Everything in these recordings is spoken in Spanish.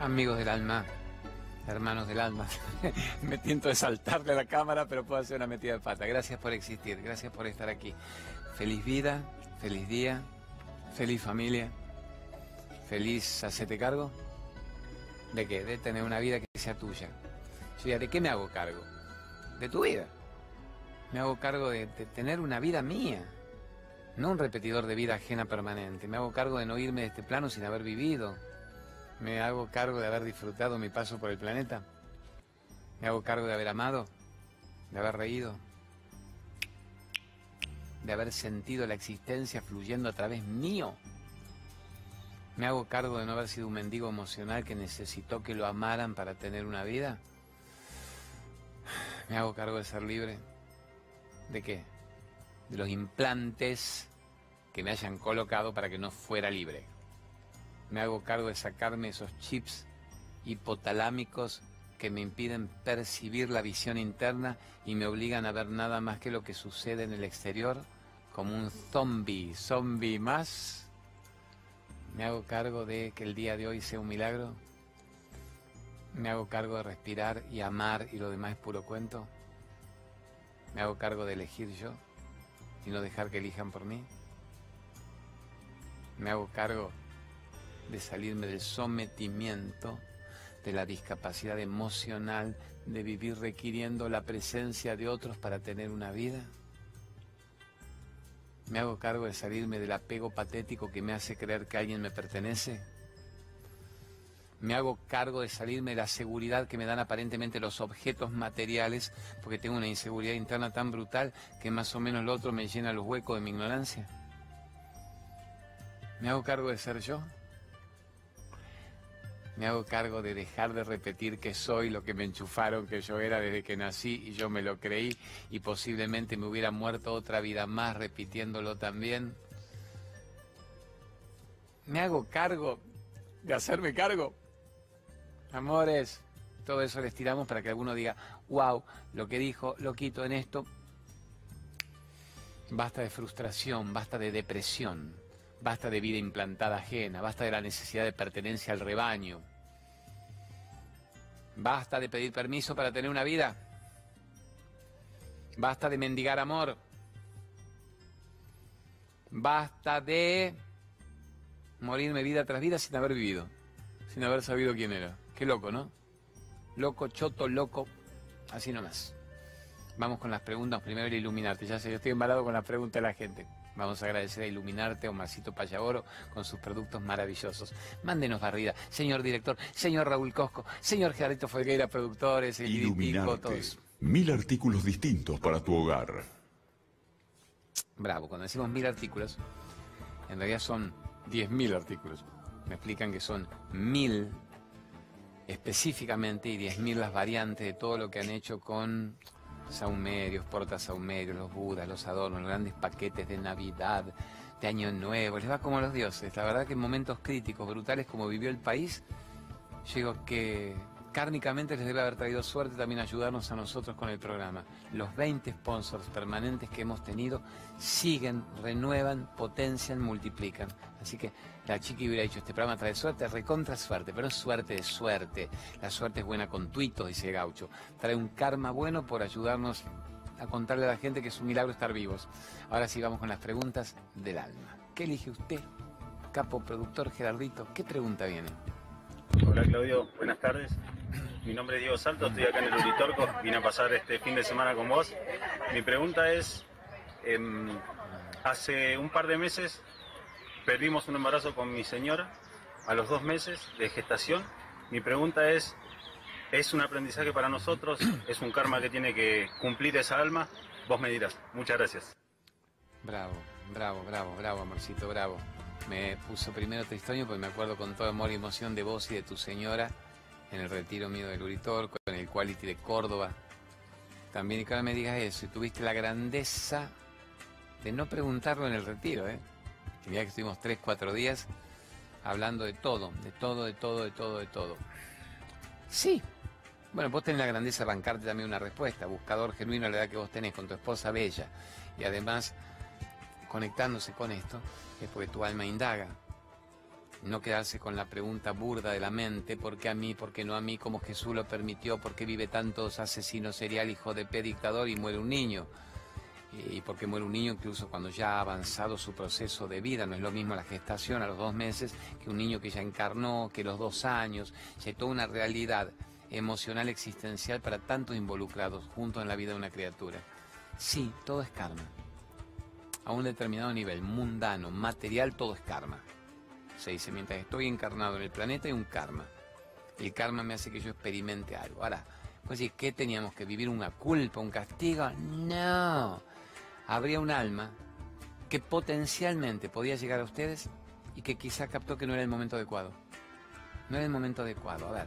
Amigos del alma, hermanos del alma, me tiento de saltarle a la cámara, pero puedo hacer una metida de pata. Gracias por existir, gracias por estar aquí. Feliz vida, feliz día, feliz familia, feliz hacete cargo. ¿De qué? De tener una vida que sea tuya. Yo ¿de qué me hago cargo? De tu vida. Me hago cargo de tener una vida mía, no un repetidor de vida ajena permanente. Me hago cargo de no irme de este plano sin haber vivido. Me hago cargo de haber disfrutado mi paso por el planeta. Me hago cargo de haber amado, de haber reído, de haber sentido la existencia fluyendo a través mío. Me hago cargo de no haber sido un mendigo emocional que necesitó que lo amaran para tener una vida. Me hago cargo de ser libre. ¿De qué? De los implantes que me hayan colocado para que no fuera libre. Me hago cargo de sacarme esos chips hipotalámicos que me impiden percibir la visión interna y me obligan a ver nada más que lo que sucede en el exterior como un zombie, zombie más. Me hago cargo de que el día de hoy sea un milagro. Me hago cargo de respirar y amar y lo demás es puro cuento. Me hago cargo de elegir yo y no dejar que elijan por mí. Me hago cargo de salirme del sometimiento, de la discapacidad emocional, de vivir requiriendo la presencia de otros para tener una vida. Me hago cargo de salirme del apego patético que me hace creer que alguien me pertenece. Me hago cargo de salirme de la seguridad que me dan aparentemente los objetos materiales, porque tengo una inseguridad interna tan brutal que más o menos lo otro me llena los huecos de mi ignorancia. Me hago cargo de ser yo. Me hago cargo de dejar de repetir que soy lo que me enchufaron que yo era desde que nací y yo me lo creí y posiblemente me hubiera muerto otra vida más repitiéndolo también. Me hago cargo de hacerme cargo. Amores, todo eso les tiramos para que alguno diga, wow, lo que dijo, lo quito en esto. Basta de frustración, basta de depresión. Basta de vida implantada ajena, basta de la necesidad de pertenencia al rebaño. Basta de pedir permiso para tener una vida. Basta de mendigar amor. Basta de morirme vida tras vida sin haber vivido, sin haber sabido quién era. Qué loco, ¿no? Loco, choto, loco, así nomás. Vamos con las preguntas. Primero el iluminarte. Ya sé, yo estoy embalado con las preguntas de la gente. Vamos a agradecer a Iluminarte, a Omarcito Payagoro, con sus productos maravillosos. Mándenos barrida. Señor director, señor Raúl Cosco, señor Gerardo Folgueira, productores, el Iluminarte. todos. Mil artículos distintos para tu hogar. Bravo, cuando decimos mil artículos, en realidad son diez mil artículos. Me explican que son mil específicamente y diez mil las variantes de todo lo que han hecho con saumerios, portasaumerios, los budas, los adornos, los grandes paquetes de Navidad, de Año Nuevo, les va como a los dioses. La verdad que en momentos críticos, brutales como vivió el país, digo que Cárnicamente les debe haber traído suerte también ayudarnos a nosotros con el programa. Los 20 sponsors permanentes que hemos tenido siguen, renuevan, potencian, multiplican. Así que la chica hubiera dicho, este programa trae suerte, recontra suerte, pero es suerte de suerte. La suerte es buena con tuitos, dice Gaucho. Trae un karma bueno por ayudarnos a contarle a la gente que es un milagro estar vivos. Ahora sí vamos con las preguntas del alma. ¿Qué elige usted, capo productor Gerardito? ¿Qué pregunta viene? Hola Claudio, buenas tardes. Mi nombre es Diego Salto, estoy acá en el Uritorco, vine a pasar este fin de semana con vos. Mi pregunta es, em, hace un par de meses perdimos un embarazo con mi señora a los dos meses de gestación. Mi pregunta es, ¿es un aprendizaje para nosotros? ¿Es un karma que tiene que cumplir esa alma? Vos me dirás. Muchas gracias. Bravo, bravo, bravo, bravo, amorcito, bravo. Me puso primero Tristonio porque me acuerdo con todo amor y emoción de vos y de tu señora en el retiro mío del Uritorco, en el Quality de Córdoba. También y que ahora me digas eso, y tuviste la grandeza de no preguntarlo en el retiro, ¿eh? Que ya que estuvimos tres, cuatro días hablando de todo, de todo, de todo, de todo, de todo. Sí. Bueno, vos tenés la grandeza de bancarte también una respuesta, buscador genuino a la edad que vos tenés con tu esposa bella. Y además, conectándose con esto, es porque tu alma indaga. No quedarse con la pregunta burda de la mente, ¿por qué a mí, por qué no a mí, cómo Jesús lo permitió, por qué vive tantos asesinos serial, hijo de P dictador y muere un niño? Y por qué muere un niño incluso cuando ya ha avanzado su proceso de vida, no es lo mismo la gestación a los dos meses que un niño que ya encarnó, que los dos años, ya hay toda una realidad emocional existencial para tantos involucrados juntos en la vida de una criatura. Sí, todo es karma. A un determinado nivel, mundano, material, todo es karma se dice, mientras estoy encarnado en el planeta hay un karma. El karma me hace que yo experimente algo. Ahora, pues decir, ¿qué teníamos que vivir? ¿Una culpa, un castigo? No. Habría un alma que potencialmente podía llegar a ustedes y que quizá captó que no era el momento adecuado. No era el momento adecuado. A ver,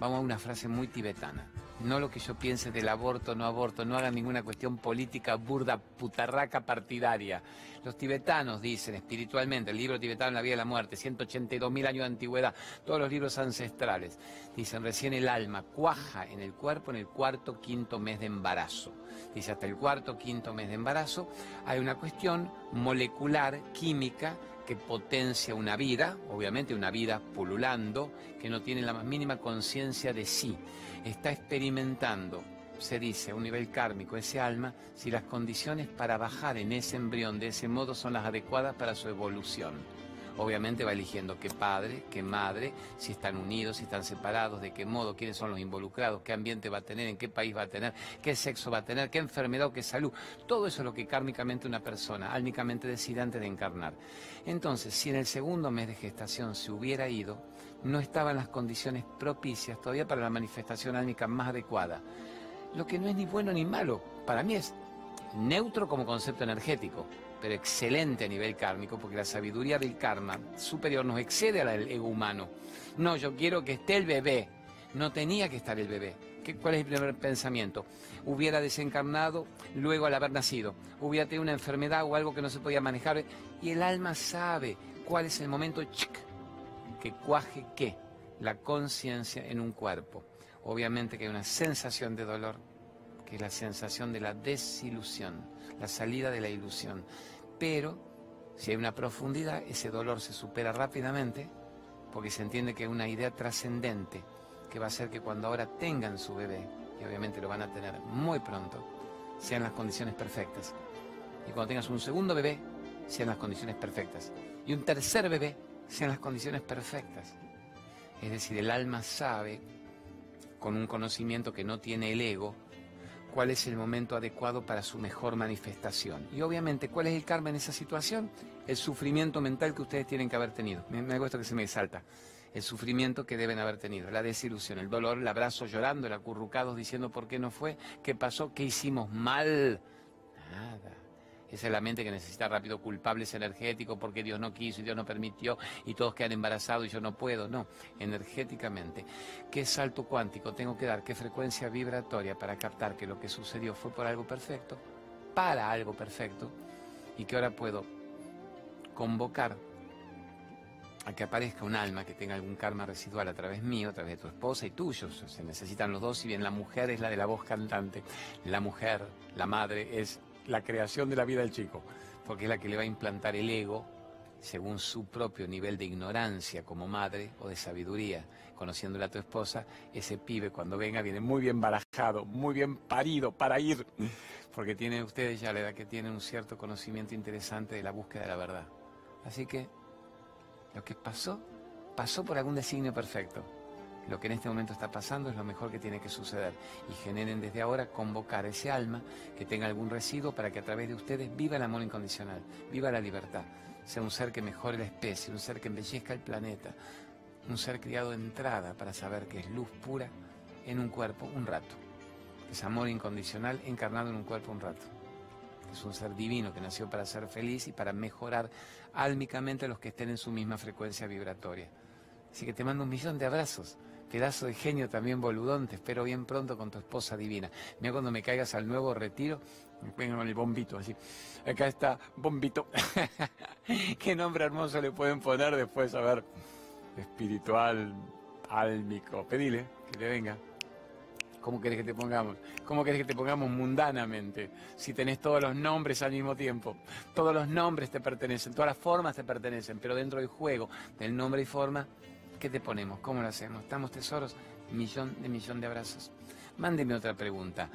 vamos a una frase muy tibetana no lo que yo piense del aborto, no aborto, no hagan ninguna cuestión política burda, putarraca partidaria. Los tibetanos dicen espiritualmente, el libro tibetano La vida y la muerte, 182 mil años de antigüedad, todos los libros ancestrales, dicen recién el alma cuaja en el cuerpo en el cuarto, quinto mes de embarazo. Dice hasta el cuarto, quinto mes de embarazo hay una cuestión molecular, química, que potencia una vida, obviamente una vida pululando, que no tiene la más mínima conciencia de sí. Está experimentando, se dice, a un nivel kármico, ese alma, si las condiciones para bajar en ese embrión de ese modo son las adecuadas para su evolución. Obviamente va eligiendo qué padre, qué madre, si están unidos, si están separados, de qué modo, quiénes son los involucrados, qué ambiente va a tener, en qué país va a tener, qué sexo va a tener, qué enfermedad o qué salud. Todo eso es lo que kármicamente una persona, álmicamente decide antes de encarnar. Entonces, si en el segundo mes de gestación se hubiera ido, no estaban las condiciones propicias todavía para la manifestación álmica más adecuada. Lo que no es ni bueno ni malo, para mí es neutro como concepto energético pero excelente a nivel kármico, porque la sabiduría del karma superior nos excede al ego humano. No, yo quiero que esté el bebé. No tenía que estar el bebé. ¿Qué, ¿Cuál es el primer pensamiento? Hubiera desencarnado luego al haber nacido. Hubiera tenido una enfermedad o algo que no se podía manejar. Y el alma sabe cuál es el momento que cuaje qué. La conciencia en un cuerpo. Obviamente que hay una sensación de dolor, que es la sensación de la desilusión, la salida de la ilusión. Pero si hay una profundidad, ese dolor se supera rápidamente porque se entiende que hay una idea trascendente que va a hacer que cuando ahora tengan su bebé, y obviamente lo van a tener muy pronto, sean las condiciones perfectas. Y cuando tengas un segundo bebé, sean las condiciones perfectas. Y un tercer bebé, sean las condiciones perfectas. Es decir, el alma sabe, con un conocimiento que no tiene el ego, cuál es el momento adecuado para su mejor manifestación. Y obviamente, ¿cuál es el karma en esa situación? El sufrimiento mental que ustedes tienen que haber tenido. Me, me que se me salta. El sufrimiento que deben haber tenido, la desilusión, el dolor, el abrazo llorando, el acurrucados diciendo por qué no fue, qué pasó, qué hicimos mal. Nada. Esa es la mente que necesita rápido culpables energéticos porque Dios no quiso y Dios no permitió y todos quedan embarazados y yo no puedo. No, energéticamente. ¿Qué salto cuántico tengo que dar? ¿Qué frecuencia vibratoria para captar que lo que sucedió fue por algo perfecto? Para algo perfecto. Y que ahora puedo convocar a que aparezca un alma que tenga algún karma residual a través mío, a través de tu esposa y tuyo. Se necesitan los dos, si bien la mujer es la de la voz cantante, la mujer, la madre, es la creación de la vida del chico, porque es la que le va a implantar el ego según su propio nivel de ignorancia como madre o de sabiduría. Conociéndole a tu esposa, ese pibe cuando venga viene muy bien barajado, muy bien parido para ir, porque tienen ustedes ya la edad que tienen un cierto conocimiento interesante de la búsqueda de la verdad. Así que lo que pasó, pasó por algún designio perfecto. Lo que en este momento está pasando es lo mejor que tiene que suceder y generen desde ahora convocar ese alma que tenga algún residuo para que a través de ustedes viva el amor incondicional, viva la libertad, sea un ser que mejore la especie, un ser que embellezca el planeta, un ser criado de entrada para saber que es luz pura en un cuerpo un rato, es amor incondicional encarnado en un cuerpo un rato. Es un ser divino que nació para ser feliz y para mejorar álmicamente a los que estén en su misma frecuencia vibratoria. Así que te mando un millón de abrazos pedazo de genio también boludón, te espero bien pronto con tu esposa divina. Mira cuando me caigas al nuevo retiro, vengo con el bombito así. Acá está, bombito. Qué nombre hermoso le pueden poner después, a ver, espiritual, álmico. Pedile que le venga. ¿Cómo querés que te pongamos? ¿Cómo querés que te pongamos mundanamente? Si tenés todos los nombres al mismo tiempo. Todos los nombres te pertenecen, todas las formas te pertenecen, pero dentro del juego del nombre y forma, ¿qué te ponemos? ¿Cómo lo hacemos? ¿Estamos tesoros? Millón de millón de abrazos. Mándeme otra pregunta.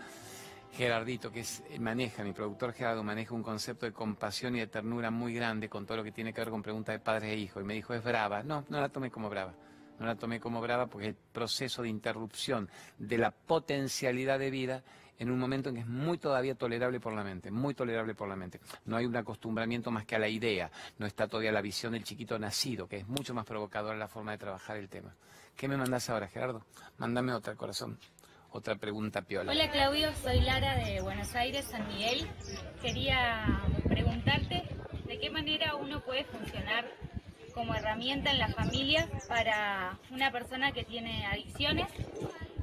Gerardito, que es, maneja, mi productor Gerardo, maneja un concepto de compasión y de ternura muy grande con todo lo que tiene que ver con preguntas de padres e hijos. Y me dijo, es brava. No, no la tomé como brava no la tomé como brava porque el proceso de interrupción de la potencialidad de vida en un momento en que es muy todavía tolerable por la mente, muy tolerable por la mente. No hay un acostumbramiento más que a la idea, no está todavía la visión del chiquito nacido, que es mucho más provocadora la forma de trabajar el tema. ¿Qué me mandas ahora, Gerardo? Mándame otra, corazón. Otra pregunta piola. Hola Claudio, soy Lara de Buenos Aires, San Miguel. Quería preguntarte de qué manera uno puede funcionar como herramienta en la familia para una persona que tiene adicciones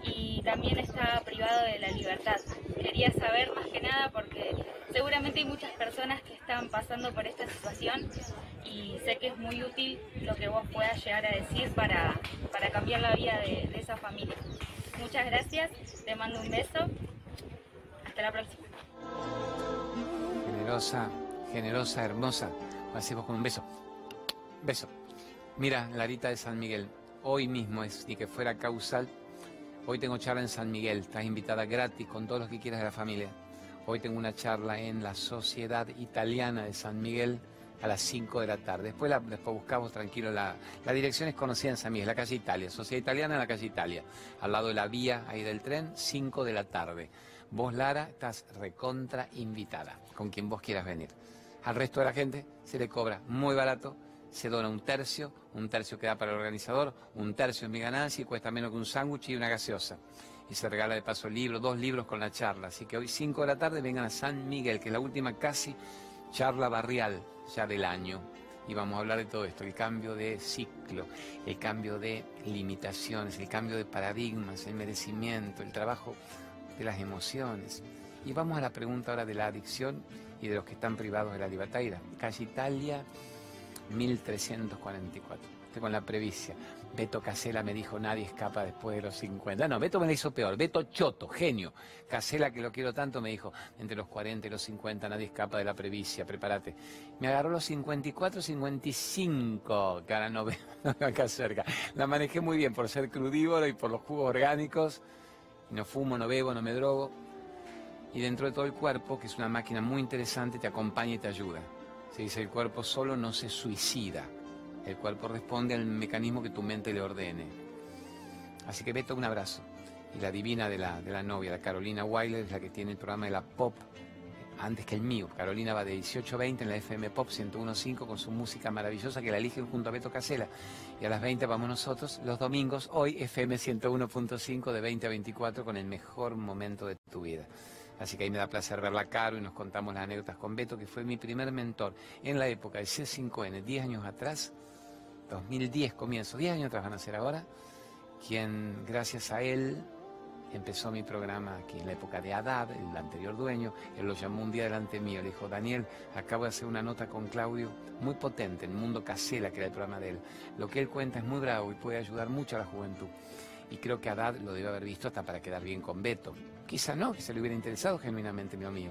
y también está privado de la libertad. Quería saber más que nada porque seguramente hay muchas personas que están pasando por esta situación y sé que es muy útil lo que vos puedas llegar a decir para, para cambiar la vida de, de esa familia. Muchas gracias, te mando un beso, hasta la próxima. Generosa, generosa, hermosa, hacemos con un beso. Beso. Mira, Larita de San Miguel, hoy mismo es, ni que fuera causal, hoy tengo charla en San Miguel, estás invitada gratis con todos los que quieras de la familia. Hoy tengo una charla en la Sociedad Italiana de San Miguel a las 5 de la tarde. Después, buscamos tranquilo, la, la, dirección es conocida en San Miguel, la calle Italia, Sociedad Italiana en la calle Italia, al lado de la vía ahí del tren, 5 de la tarde. Vos, Lara, estás recontra invitada, con quien vos quieras venir. Al resto de la gente se le cobra muy barato, se dona un tercio, un tercio queda para el organizador, un tercio es mi ganancia y cuesta menos que un sándwich y una gaseosa. Y se regala de paso libros, dos libros con la charla. Así que hoy 5 de la tarde vengan a San Miguel, que es la última casi charla barrial ya del año. Y vamos a hablar de todo esto, el cambio de ciclo, el cambio de limitaciones, el cambio de paradigmas, el merecimiento, el trabajo de las emociones. Y vamos a la pregunta ahora de la adicción y de los que están privados de la libertad. Calle Italia, 1344. Estoy con la previcia. Beto Casela me dijo, nadie escapa después de los 50. No, Beto me la hizo peor. Beto Choto, genio. Casela, que lo quiero tanto, me dijo, entre los 40 y los 50 nadie escapa de la previcia, prepárate. Me agarró los 54, 55, que ahora no veo acá cerca. La manejé muy bien por ser crudívoro y por los jugos orgánicos. No fumo, no bebo, no me drogo. Y dentro de todo el cuerpo, que es una máquina muy interesante, te acompaña y te ayuda. Se dice el cuerpo solo no se suicida. El cuerpo responde al mecanismo que tu mente le ordene. Así que Beto, un abrazo. Y la divina de la, de la novia, la Carolina Wilder, es la que tiene el programa de la pop antes que el mío. Carolina va de 18 a 20 en la FM Pop 101.5 con su música maravillosa que la eligen junto a Beto Casela. Y a las 20 vamos nosotros los domingos, hoy FM 101.5 de 20 a 24 con el mejor momento de tu vida. Así que ahí me da placer verla caro y nos contamos las anécdotas con Beto, que fue mi primer mentor en la época del C5N, 10 años atrás, 2010 comienzo, 10 años atrás van a ser ahora, quien gracias a él empezó mi programa aquí en la época de Haddad, el anterior dueño, él lo llamó un día delante mío, le dijo, Daniel, acabo de hacer una nota con Claudio muy potente en Mundo Casela, que era el programa de él. Lo que él cuenta es muy bravo y puede ayudar mucho a la juventud. Y creo que Haddad lo debe haber visto hasta para quedar bien con Beto. Quizá no, que se le hubiera interesado genuinamente, mío mío.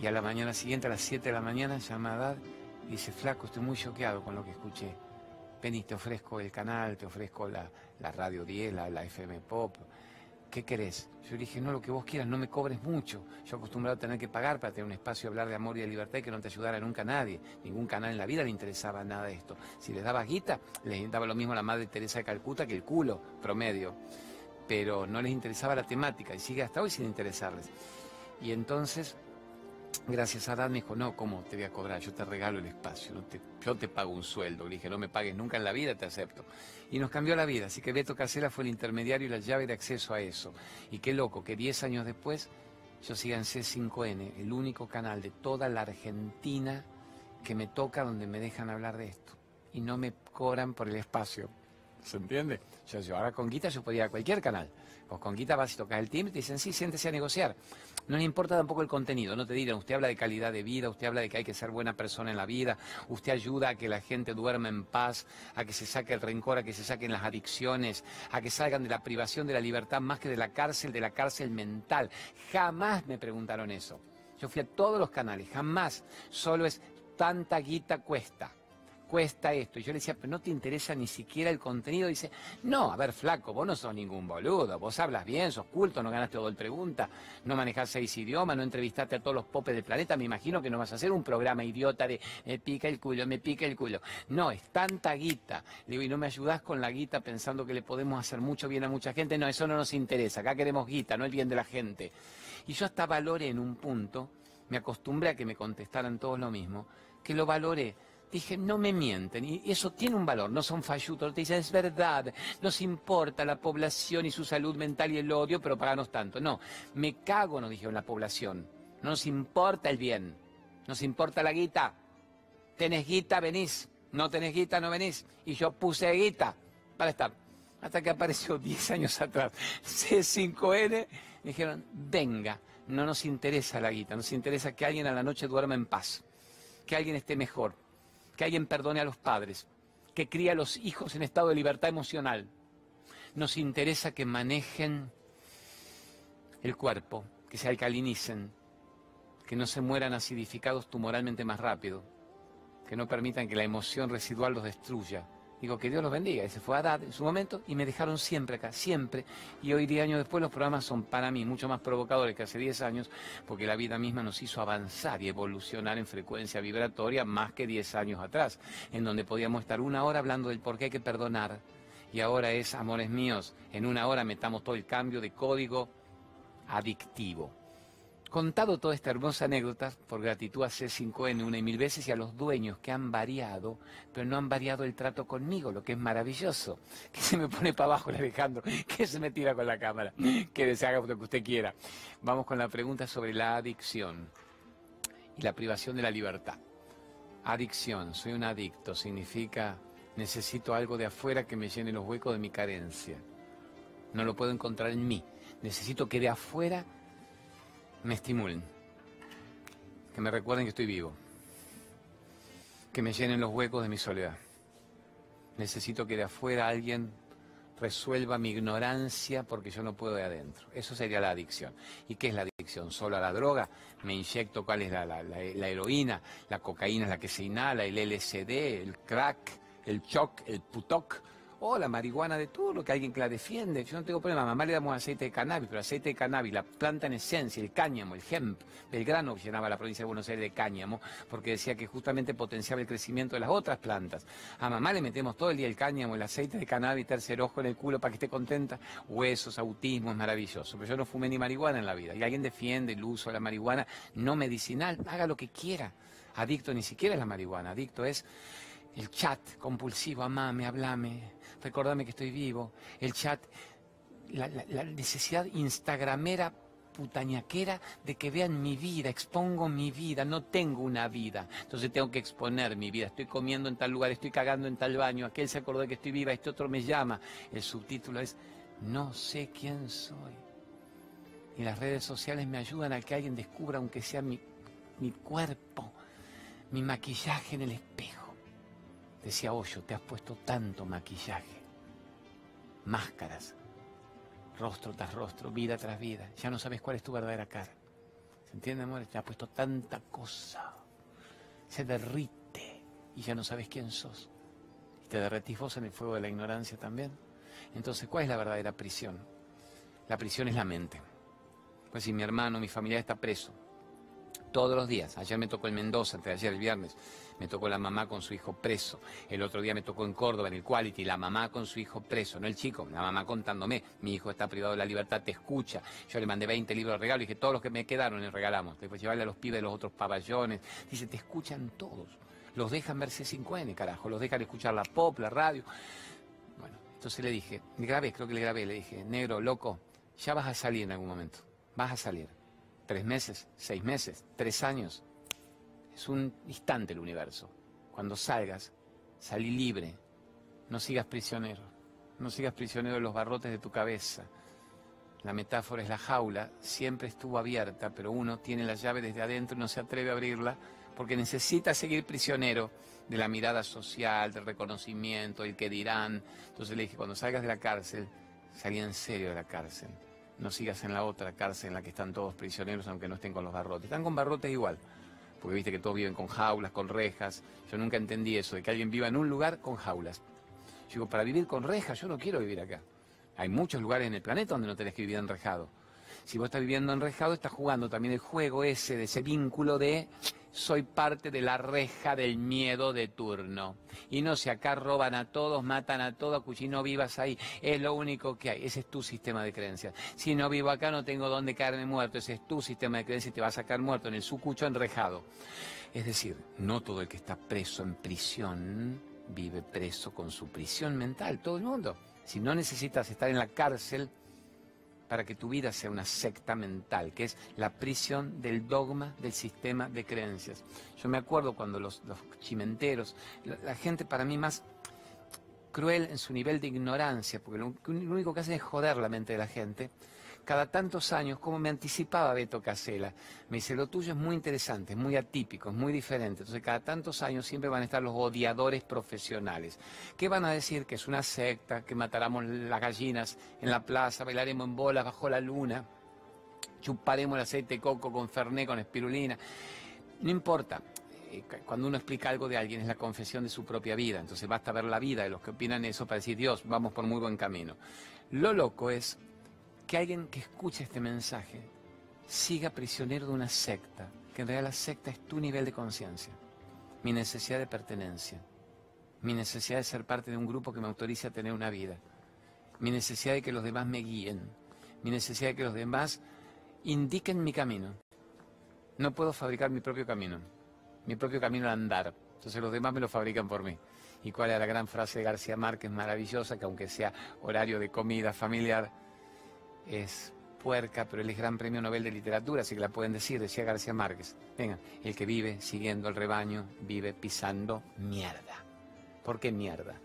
Y a la mañana siguiente, a las 7 de la mañana, llama a Haddad y dice, flaco, estoy muy choqueado con lo que escuché. Vení, te ofrezco el canal, te ofrezco la, la Radio 10, la, la FM Pop, ¿qué querés? Yo dije, no, lo que vos quieras, no me cobres mucho. Yo acostumbrado a tener que pagar para tener un espacio a hablar de amor y de libertad y que no te ayudara nunca nadie. Ningún canal en la vida le interesaba nada de esto. Si les daba guita, les daba lo mismo a la madre Teresa de Calcuta que el culo promedio. Pero no les interesaba la temática y sigue hasta hoy sin interesarles. Y entonces Gracias a Dan me dijo, no, ¿cómo te voy a cobrar? Yo te regalo el espacio, no yo te pago un sueldo. Le dije, no me pagues nunca en la vida, te acepto. Y nos cambió la vida, así que Beto Casela fue el intermediario y la llave de acceso a eso. Y qué loco, que 10 años después yo siga en C5N, el único canal de toda la Argentina que me toca donde me dejan hablar de esto. Y no me cobran por el espacio. ¿Se entiende? Yo, yo ahora con guita yo podía ir a cualquier canal. Con guita vas y tocas el timbre y te dicen, sí, siéntese a negociar. No le importa tampoco el contenido, no te dirán, usted habla de calidad de vida, usted habla de que hay que ser buena persona en la vida, usted ayuda a que la gente duerma en paz, a que se saque el rencor, a que se saquen las adicciones, a que salgan de la privación de la libertad más que de la cárcel, de la cárcel mental. Jamás me preguntaron eso. Yo fui a todos los canales, jamás. Solo es tanta guita cuesta cuesta esto. Y yo le decía, pero no te interesa ni siquiera el contenido. Dice, no, a ver, flaco, vos no sos ningún boludo, vos hablas bien, sos culto, no ganaste todo el pregunta, no manejás seis idiomas, no entrevistaste a todos los popes del planeta, me imagino que no vas a hacer un programa idiota de me pica el culo, me pica el culo. No, es tanta guita. Le digo, ¿y no me ayudás con la guita pensando que le podemos hacer mucho bien a mucha gente? No, eso no nos interesa, acá queremos guita, no el bien de la gente. Y yo hasta valoré en un punto, me acostumbré a que me contestaran todos lo mismo, que lo valoré Dije, no me mienten, y eso tiene un valor, no son fallutos, te dicen, es verdad, nos importa la población y su salud mental y el odio, pero paganos tanto. No, me cago, nos dijeron la población, no nos importa el bien, nos importa la guita. Tenés guita, venís, no tenés guita, no venís. Y yo puse guita para estar. Hasta que apareció 10 años atrás C5N, me dijeron, venga, no nos interesa la guita, nos interesa que alguien a la noche duerma en paz, que alguien esté mejor que alguien perdone a los padres, que cría a los hijos en estado de libertad emocional. Nos interesa que manejen el cuerpo, que se alcalinicen, que no se mueran acidificados tumoralmente más rápido, que no permitan que la emoción residual los destruya, Digo, que Dios los bendiga. Y se fue a Dad en su momento y me dejaron siempre acá, siempre. Y hoy, 10 años después, los programas son para mí mucho más provocadores que hace 10 años, porque la vida misma nos hizo avanzar y evolucionar en frecuencia vibratoria más que 10 años atrás, en donde podíamos estar una hora hablando del por qué hay que perdonar. Y ahora es, amores míos, en una hora metamos todo el cambio de código adictivo contado toda esta hermosa anécdota, por gratitud a C5N una y mil veces y a los dueños que han variado, pero no han variado el trato conmigo, lo que es maravilloso. Que se me pone para abajo el Alejandro, que se me tira con la cámara, que deshaga lo que usted quiera. Vamos con la pregunta sobre la adicción y la privación de la libertad. Adicción, soy un adicto, significa necesito algo de afuera que me llene los huecos de mi carencia. No lo puedo encontrar en mí. Necesito que de afuera me estimulen, que me recuerden que estoy vivo, que me llenen los huecos de mi soledad. Necesito que de afuera alguien resuelva mi ignorancia porque yo no puedo de adentro. Eso sería la adicción. ¿Y qué es la adicción? ¿Solo a la droga? ¿Me inyecto cuál es la, la heroína? ¿La cocaína es la que se inhala? ¿El LSD? ¿El crack? ¿El choc? ¿El putoc? O la marihuana de todo lo que alguien que la defiende. Yo no tengo problema, a mamá le damos aceite de cannabis, pero aceite de cannabis, la planta en esencia, el cáñamo, el hemp, Belgrano llenaba la provincia de Buenos Aires de cáñamo, porque decía que justamente potenciaba el crecimiento de las otras plantas. A mamá le metemos todo el día el cáñamo, el aceite de cannabis, tercer ojo en el culo para que esté contenta. Huesos, autismo, es maravilloso. Pero yo no fumé ni marihuana en la vida. Y alguien defiende el uso de la marihuana no medicinal, haga lo que quiera. Adicto ni siquiera es la marihuana, adicto es el chat compulsivo, amame, hablame, recordame que estoy vivo, el chat, la, necesidad instagramera putañaquera de que vean mi vida, expongo mi vida, no tengo una vida, entonces tengo que exponer mi vida, estoy comiendo en tal lugar, estoy cagando en tal baño, aquel se acordó de que estoy viva, este otro me llama, el subtítulo es No sé quién soy. Y las redes sociales me ayudan a que alguien descubra, aunque sea mi, mi cuerpo, mi maquillaje en el espejo. Decía Hoyo, te has puesto tanto maquillaje, máscaras, rostro tras rostro, vida tras vida. Ya no sabes cuál es tu verdadera cara. ¿Se entiende, amor? Te has puesto tanta cosa. Se derrite y ya no sabes quién sos. Te derretís vos en el fuego de la ignorancia también. Entonces, ¿cuál es la verdadera prisión? La prisión es la mente. Pues si mi hermano, mi familia está preso, todos los días. Ayer me tocó en Mendoza, entre ayer el viernes, me tocó la mamá con su hijo preso. El otro día me tocó en Córdoba, en el Quality, la mamá con su hijo preso, no el chico, la mamá contándome, mi hijo está privado de la libertad, te escucha. Yo le mandé 20 libros de regalo y dije, todos los que me quedaron les regalamos. Después llevarle a los pibes de los otros pabellones. Dice, te escuchan todos. Los dejan verse 5N, carajo, los dejan escuchar la pop, la radio. Bueno, entonces le dije, grabé, creo que le grabé, le dije, negro, loco, ya vas a salir en algún momento, vas a salir tres meses, seis meses, tres años. Es un instante el universo. Cuando salgas, salí libre, no sigas prisionero. No sigas prisionero de los barrotes de tu cabeza. La metáfora es la jaula, siempre estuvo abierta, pero uno tiene la llave desde adentro y no se atreve a abrirla porque necesita seguir prisionero de la mirada social, del reconocimiento, el que dirán. Entonces le dije, cuando salgas de la cárcel, salí en serio de la cárcel. No sigas en la otra cárcel en la que están todos prisioneros, aunque no estén con los barrotes. Están con barrotes igual, porque viste que todos viven con jaulas, con rejas. Yo nunca entendí eso, de que alguien viva en un lugar con jaulas. Yo digo, para vivir con rejas, yo no quiero vivir acá. Hay muchos lugares en el planeta donde no tenés que vivir enrejado. Si vos estás viviendo enrejado, estás jugando también el juego ese, de ese vínculo de soy parte de la reja del miedo de turno. Y no sé, acá roban a todos, matan a todos, cuchi, no vivas ahí. Es lo único que hay. Ese es tu sistema de creencias. Si no vivo acá, no tengo dónde caerme muerto. Ese es tu sistema de creencias y te va a sacar muerto en el sucucho enrejado. Es decir, no todo el que está preso en prisión vive preso con su prisión mental, todo el mundo. Si no necesitas estar en la cárcel para que tu vida sea una secta mental, que es la prisión del dogma del sistema de creencias. Yo me acuerdo cuando los, chimenteros, la, gente para mí más cruel en su nivel de ignorancia, porque lo, único que hacen es joder la mente de la gente, cada tantos años, como me anticipaba Beto Casela, me dice, lo tuyo es muy interesante, es muy atípico, es muy diferente. Entonces, cada tantos años siempre van a estar los odiadores profesionales. ¿Qué van a decir? Que es una secta, que mataremos las gallinas en la plaza, bailaremos en bolas bajo la luna, chuparemos el aceite de coco con ferné, con espirulina. No importa eh, cuando uno explica algo de alguien es la confesión de su propia vida. Entonces basta ver la vida de los que opinan eso para decir, Dios, vamos por muy buen camino. Lo loco es que alguien que escuche este mensaje siga prisionero de una secta, que en realidad la secta es tu nivel de conciencia, mi necesidad de pertenencia, mi necesidad de ser parte de un grupo que me autorice a tener una vida, mi necesidad de que los demás me guíen, mi necesidad de que los demás indiquen mi camino. No puedo fabricar mi propio camino, mi propio camino de andar, entonces los demás me lo fabrican por mí. ¿Y cuál es la gran frase de García Márquez maravillosa, que aunque sea horario de comida familiar, es puerca, pero él es gran premio Nobel de literatura, así que la pueden decir, decía García Márquez. Venga, el que vive siguiendo el rebaño vive pisando mierda. ¿Por qué mierda?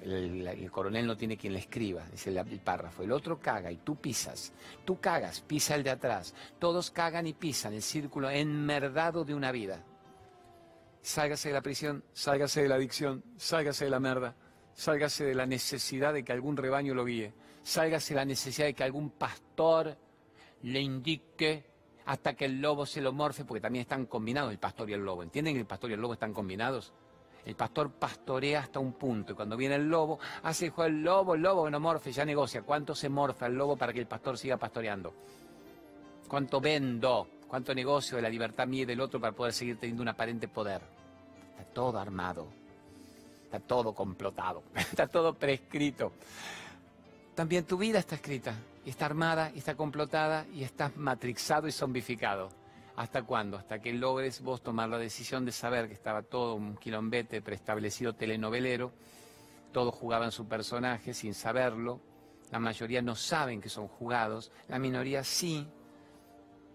El, coronel no tiene quien le escriba, dice el, el, párrafo. El otro caga y tú pisas. Tú cagas, pisa el de atrás. Todos cagan y pisan el círculo enmerdado de una vida. Sálgase de la prisión, sálgase de la adicción, sálgase de la merda, sálgase de la necesidad de que algún rebaño lo guíe sálgase la necesidad de que algún pastor le indique hasta que el lobo se lo morfe, porque también están combinados el pastor y el lobo. ¿Entienden que el pastor y el lobo están combinados? El pastor pastorea hasta un punto y cuando viene el lobo, hace el el lobo, el lobo no morfe, ya negocia. ¿Cuánto se morfa el lobo para que el pastor siga pastoreando? ¿Cuánto vendo? ¿Cuánto negocio de la libertad mía y del otro para poder seguir teniendo un aparente poder? Está todo armado, está todo complotado, está todo prescrito. También tu vida está escrita, y está armada, y está complotada, y estás matrixado y zombificado. ¿Hasta cuándo? Hasta que logres vos tomar la decisión de saber que estaba todo un quilombete preestablecido telenovelero, todos jugaban su personaje sin saberlo, la mayoría no saben que son jugados, la minoría sí,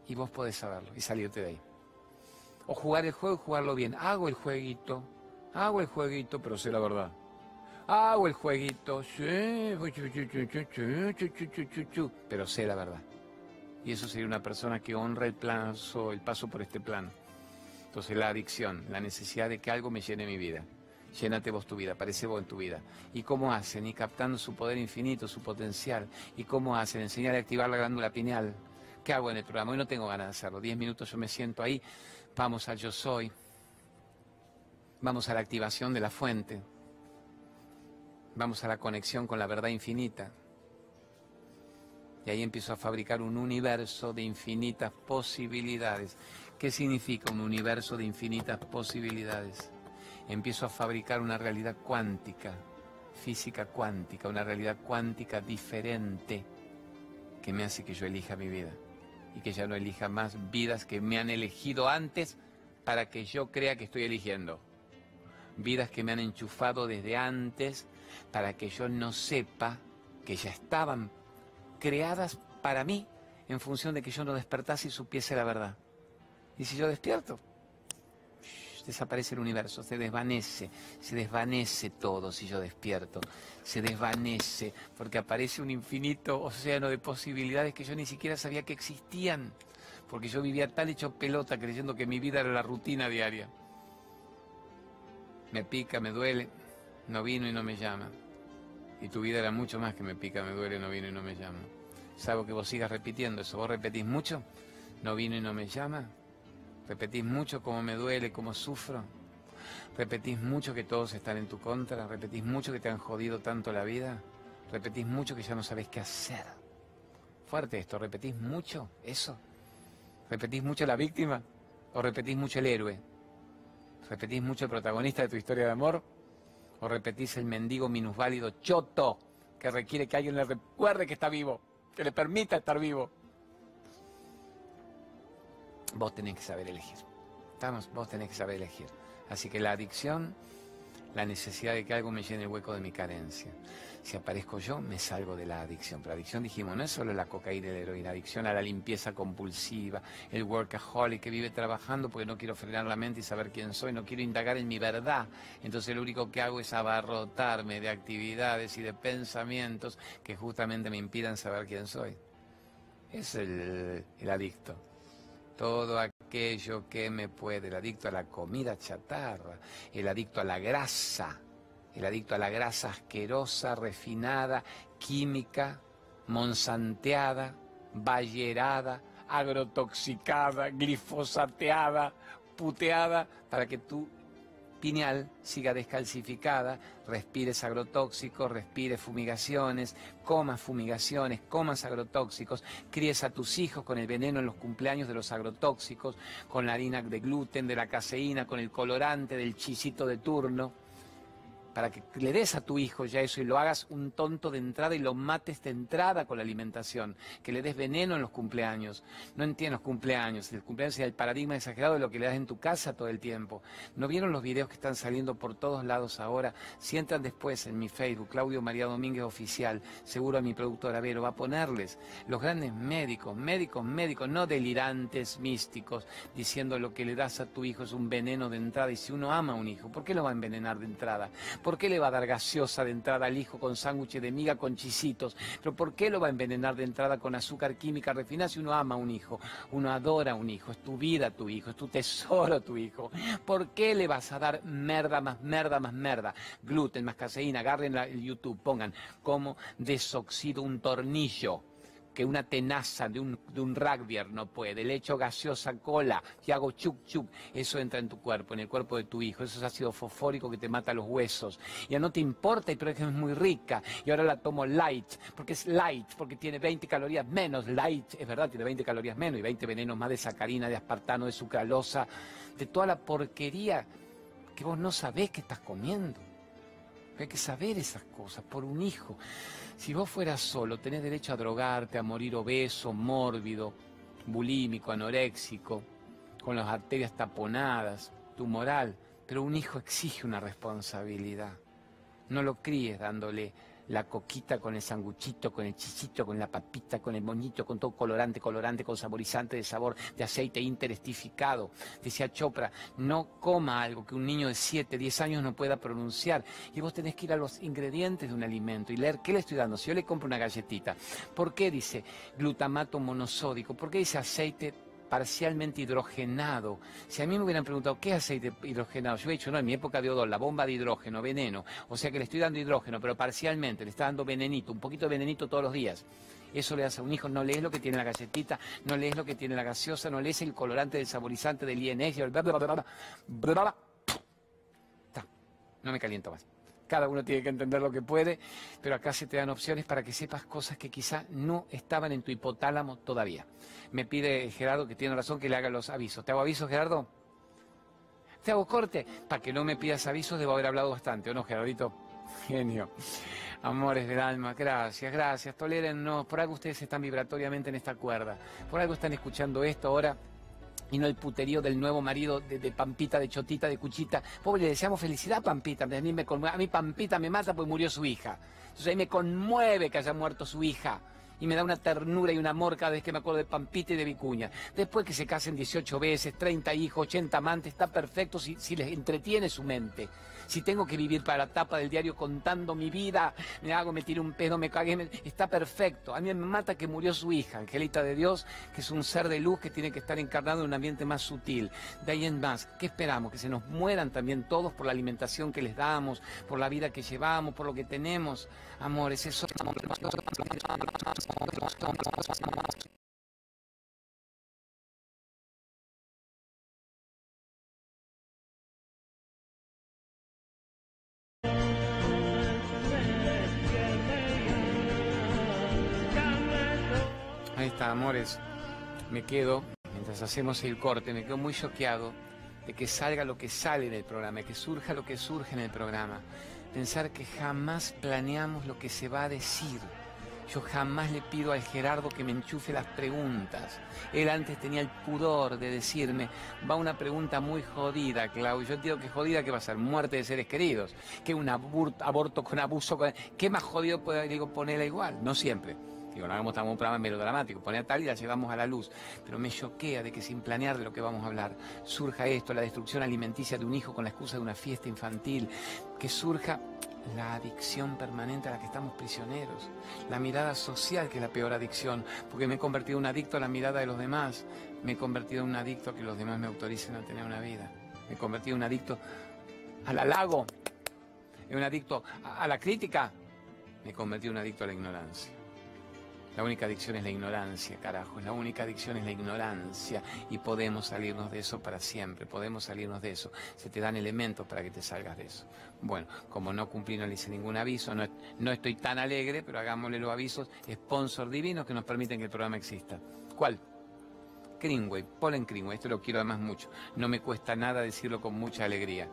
y vos podés saberlo y salirte de ahí. O jugar el juego y jugarlo bien. Hago el jueguito, hago el jueguito, pero sé la verdad hago el jueguito, sí, pero sé la verdad. Y eso sería una persona que honra el paso, el paso por este plano. Entonces la adicción, la necesidad de que algo me llene mi vida. Llénate vos tu vida, aparece vos en tu vida. ¿Y cómo hacen? Y captando su poder infinito, su potencial. ¿Y cómo hacen? Enseñar a activar la glándula pineal. ¿Qué hago en el programa? Hoy no tengo ganas de hacerlo. Diez minutos yo me siento ahí. Vamos al yo soy. Vamos a la activación de la fuente. Vamos a la conexión con la verdad infinita. Y ahí empiezo a fabricar un universo de infinitas posibilidades. ¿Qué significa un universo de infinitas posibilidades? Empiezo a fabricar una realidad cuántica, física cuántica, una realidad cuántica diferente que me hace que yo elija mi vida y que ya no elija más vidas que me han elegido antes para que yo crea que estoy eligiendo. Vidas que me han enchufado desde antes para que yo no sepa que ya estaban creadas para mí en función de que yo no despertase y supiese la verdad. Y si yo despierto, desaparece el universo, se desvanece, se desvanece todo si yo despierto, se desvanece porque aparece un infinito océano de posibilidades que yo ni siquiera sabía que existían, porque yo vivía tan hecho pelota creyendo que mi vida era la rutina diaria. Me pica, me duele, no vino y no me llama. Y tu vida era mucho más que me pica, me duele, no vino y no me llama. Salvo que vos sigas repitiendo eso. ¿Vos repetís mucho? ¿No vino y no me llama? ¿Repetís mucho cómo me duele, cómo sufro? ¿Repetís mucho que todos están en tu contra? ¿Repetís mucho que te han jodido tanto la vida? ¿Repetís mucho que ya no sabés qué hacer? Fuerte esto, ¿repetís mucho eso? ¿Repetís mucho la víctima? ¿O repetís mucho el héroe? ¿Repetís mucho el protagonista de tu historia de amor? ¿O repetís el mendigo minusválido choto que requiere que alguien le recuerde que está vivo? Que le permita estar vivo. Vos tenés que saber elegir. Estamos, vos tenés que saber elegir. Así que la adicción, la necesidad de que algo me llene el hueco de mi carencia. Si aparezco yo, me salgo de la adicción. Pero adicción, dijimos, no es solo la cocaína y la heroína, adicción a la limpieza compulsiva, el workaholic que vive trabajando porque no quiero frenar la mente y saber quién soy, no quiero indagar en mi verdad. Entonces lo único que hago es abarrotarme de actividades y de pensamientos que justamente me impidan saber quién soy. Es el, el adicto todo aquello que me puede, el adicto a la comida chatarra, el adicto a la grasa, el adicto a la grasa asquerosa, refinada, química, monsanteada, bayerada, agrotoxicada, glifosateada, puteada, para que tú pineal siga descalcificada, respires agrotóxicos, respires fumigaciones, comas fumigaciones, comas agrotóxicos, críes a tus hijos con el veneno en los cumpleaños de los agrotóxicos, con la harina de gluten, de la caseína, con el colorante del chisito de turno para que le des a tu hijo ya eso y lo hagas un tonto de entrada y lo mates de entrada con la alimentación, que le des veneno en los cumpleaños. No entiendo los cumpleaños, el cumpleaños es el paradigma exagerado de lo que le das en tu casa todo el tiempo. ¿No vieron los videos que están saliendo por todos lados ahora? Si entran después en mi Facebook, Claudio María Domínguez Oficial, seguro a mi productora Vero va a ponerles los grandes médicos, médicos, médicos, no delirantes, místicos, diciendo lo que le das a tu hijo es un veneno de entrada y si uno ama a un hijo, ¿por qué lo va a envenenar de entrada? ¿Por qué le va a dar gaseosa de entrada al hijo con sándwiches de miga con chisitos? ¿Pero por qué lo va a envenenar de entrada con azúcar química refinada si uno ama a un hijo? Uno adora a un hijo, es tu vida tu hijo, es tu tesoro tu hijo. ¿Por qué le vas a dar merda más merda más merda? Gluten más caseína, agarren el YouTube, pongan cómo desoxido un tornillo que una tenaza de un, de un rugbyer no puede, le echo gaseosa cola y hago chuc chuc, eso entra en tu cuerpo, en el cuerpo de tu hijo, eso es ácido fosfórico que te mata los huesos. Ya no te importa, pero es que es muy rica, y ahora la tomo light, porque es light, porque tiene 20 calorías menos, light, es verdad, tiene 20 calorías menos y 20 venenos más de sacarina, de aspartano, de sucralosa, de toda la porquería que vos no sabés que estás comiendo. Hay que saber esas cosas por un hijo. Si vos fueras solo, tenés derecho a drogarte, a morir obeso, mórbido, bulímico, anoréxico, con las arterias taponadas, tumoral, pero un hijo exige una responsabilidad. No lo críes dándole la coquita con el sanguchito, con el chichito, con la papita, con el moñito, con todo colorante, colorante, con saborizante de sabor, de aceite interestificado. Decía Chopra, no coma algo que un niño de 7, 10 años no pueda pronunciar. Y vos tenés que ir a los ingredientes de un alimento y leer qué le estoy dando. Si yo le compro una galletita, ¿por qué dice glutamato monosódico? ¿Por qué dice aceite parcialmente hidrogenado. Si a mí me hubieran preguntado, ¿qué aceite hidrogenado? Yo he dicho, no, en mi época de odor, la bomba de hidrógeno, veneno. O sea que le estoy dando hidrógeno, pero parcialmente, le está dando venenito, un poquito de venenito todos los días. Eso le das a un hijo, no lees lo que tiene la galletita, no lees lo que tiene la gaseosa, no lees el colorante del saborizante del INS, no me caliento más cada uno tiene que entender lo que puede, pero acá se te dan opciones para que sepas cosas que quizá no estaban en tu hipotálamo todavía. Me pide Gerardo, que tiene razón, que le haga los avisos. ¿Te hago avisos, Gerardo? ¿Te hago corte? Para que no me pidas avisos, debo haber hablado bastante, ¿o no, Gerardito? Genio. Amores del alma, gracias, gracias. Tolérennos, por algo ustedes están vibratoriamente en esta cuerda. Por algo están escuchando esto ahora y no el puterío del nuevo marido de, Pampita, de Chotita, de Cuchita. Pobre, le deseamos felicidad a Pampita. A mí, me Pampita me mata porque murió su hija. Entonces ahí me conmueve que haya muerto su hija. y me da una ternura y un amor cada vez que me acuerdo de Pampita y de Vicuña. Después que se casen 18 veces, 30 hijos, 80 amantes, está perfecto si les entretiene su mente. Si tengo que vivir para la tapa del diario contando mi vida, me hago, me tiro un pedo, me cagué, está perfecto. A mí me mata que murió su hija, Angelita de Dios, que es un ser de luz que tiene que estar encarnado en un ambiente más sutil. De ahí en más, ¿qué esperamos? Que se nos mueran también todos por la alimentación que les damos, por la vida que llevamos, por lo que tenemos. Amores, eso. Amores. Me quedo, mientras hacemos el corte, me quedo muy choqueado de que salga lo que sale del programa, que surja lo que surge en el programa. Pensar que jamás planeamos lo que se va a decir. Yo jamás le pido al Gerardo que me enchufe las preguntas. Él antes tenía el pudor de decirme, va una pregunta muy jodida, Claudio. Yo entiendo que jodida que va a ser muerte de seres queridos, que un aborto con abuso, con... ¿qué más jodido puede ponerla igual? No siempre. Digo, no hagamos un programa melodramático, poner tal y la llevamos a la luz. Pero me choquea de que sin planear de lo que vamos a hablar, surja esto, la destrucción alimenticia de un hijo con la excusa de una fiesta infantil, que surja la adicción permanente a la que estamos prisioneros, la mirada social que es la peor adicción, porque me he convertido en un adicto a la mirada de los demás, me he convertido en un adicto a que los demás me autoricen a tener una vida, me he convertido en un adicto al halago, en un adicto a la crítica, me he convertido en un adicto a la ignorancia. La única adicción es la ignorancia, carajo. La única adicción es la ignorancia. Y podemos salirnos de eso para siempre. Podemos salirnos de eso. Se te dan elementos para que te salgas de eso. Bueno, como no cumplí, no le hice ningún aviso. No, no estoy tan alegre, pero hagámosle los avisos. Sponsor divinos que nos permiten que el programa exista. ¿Cuál? Greenway, Polen Greenway. Esto lo quiero además mucho. No me cuesta nada decirlo con mucha alegría.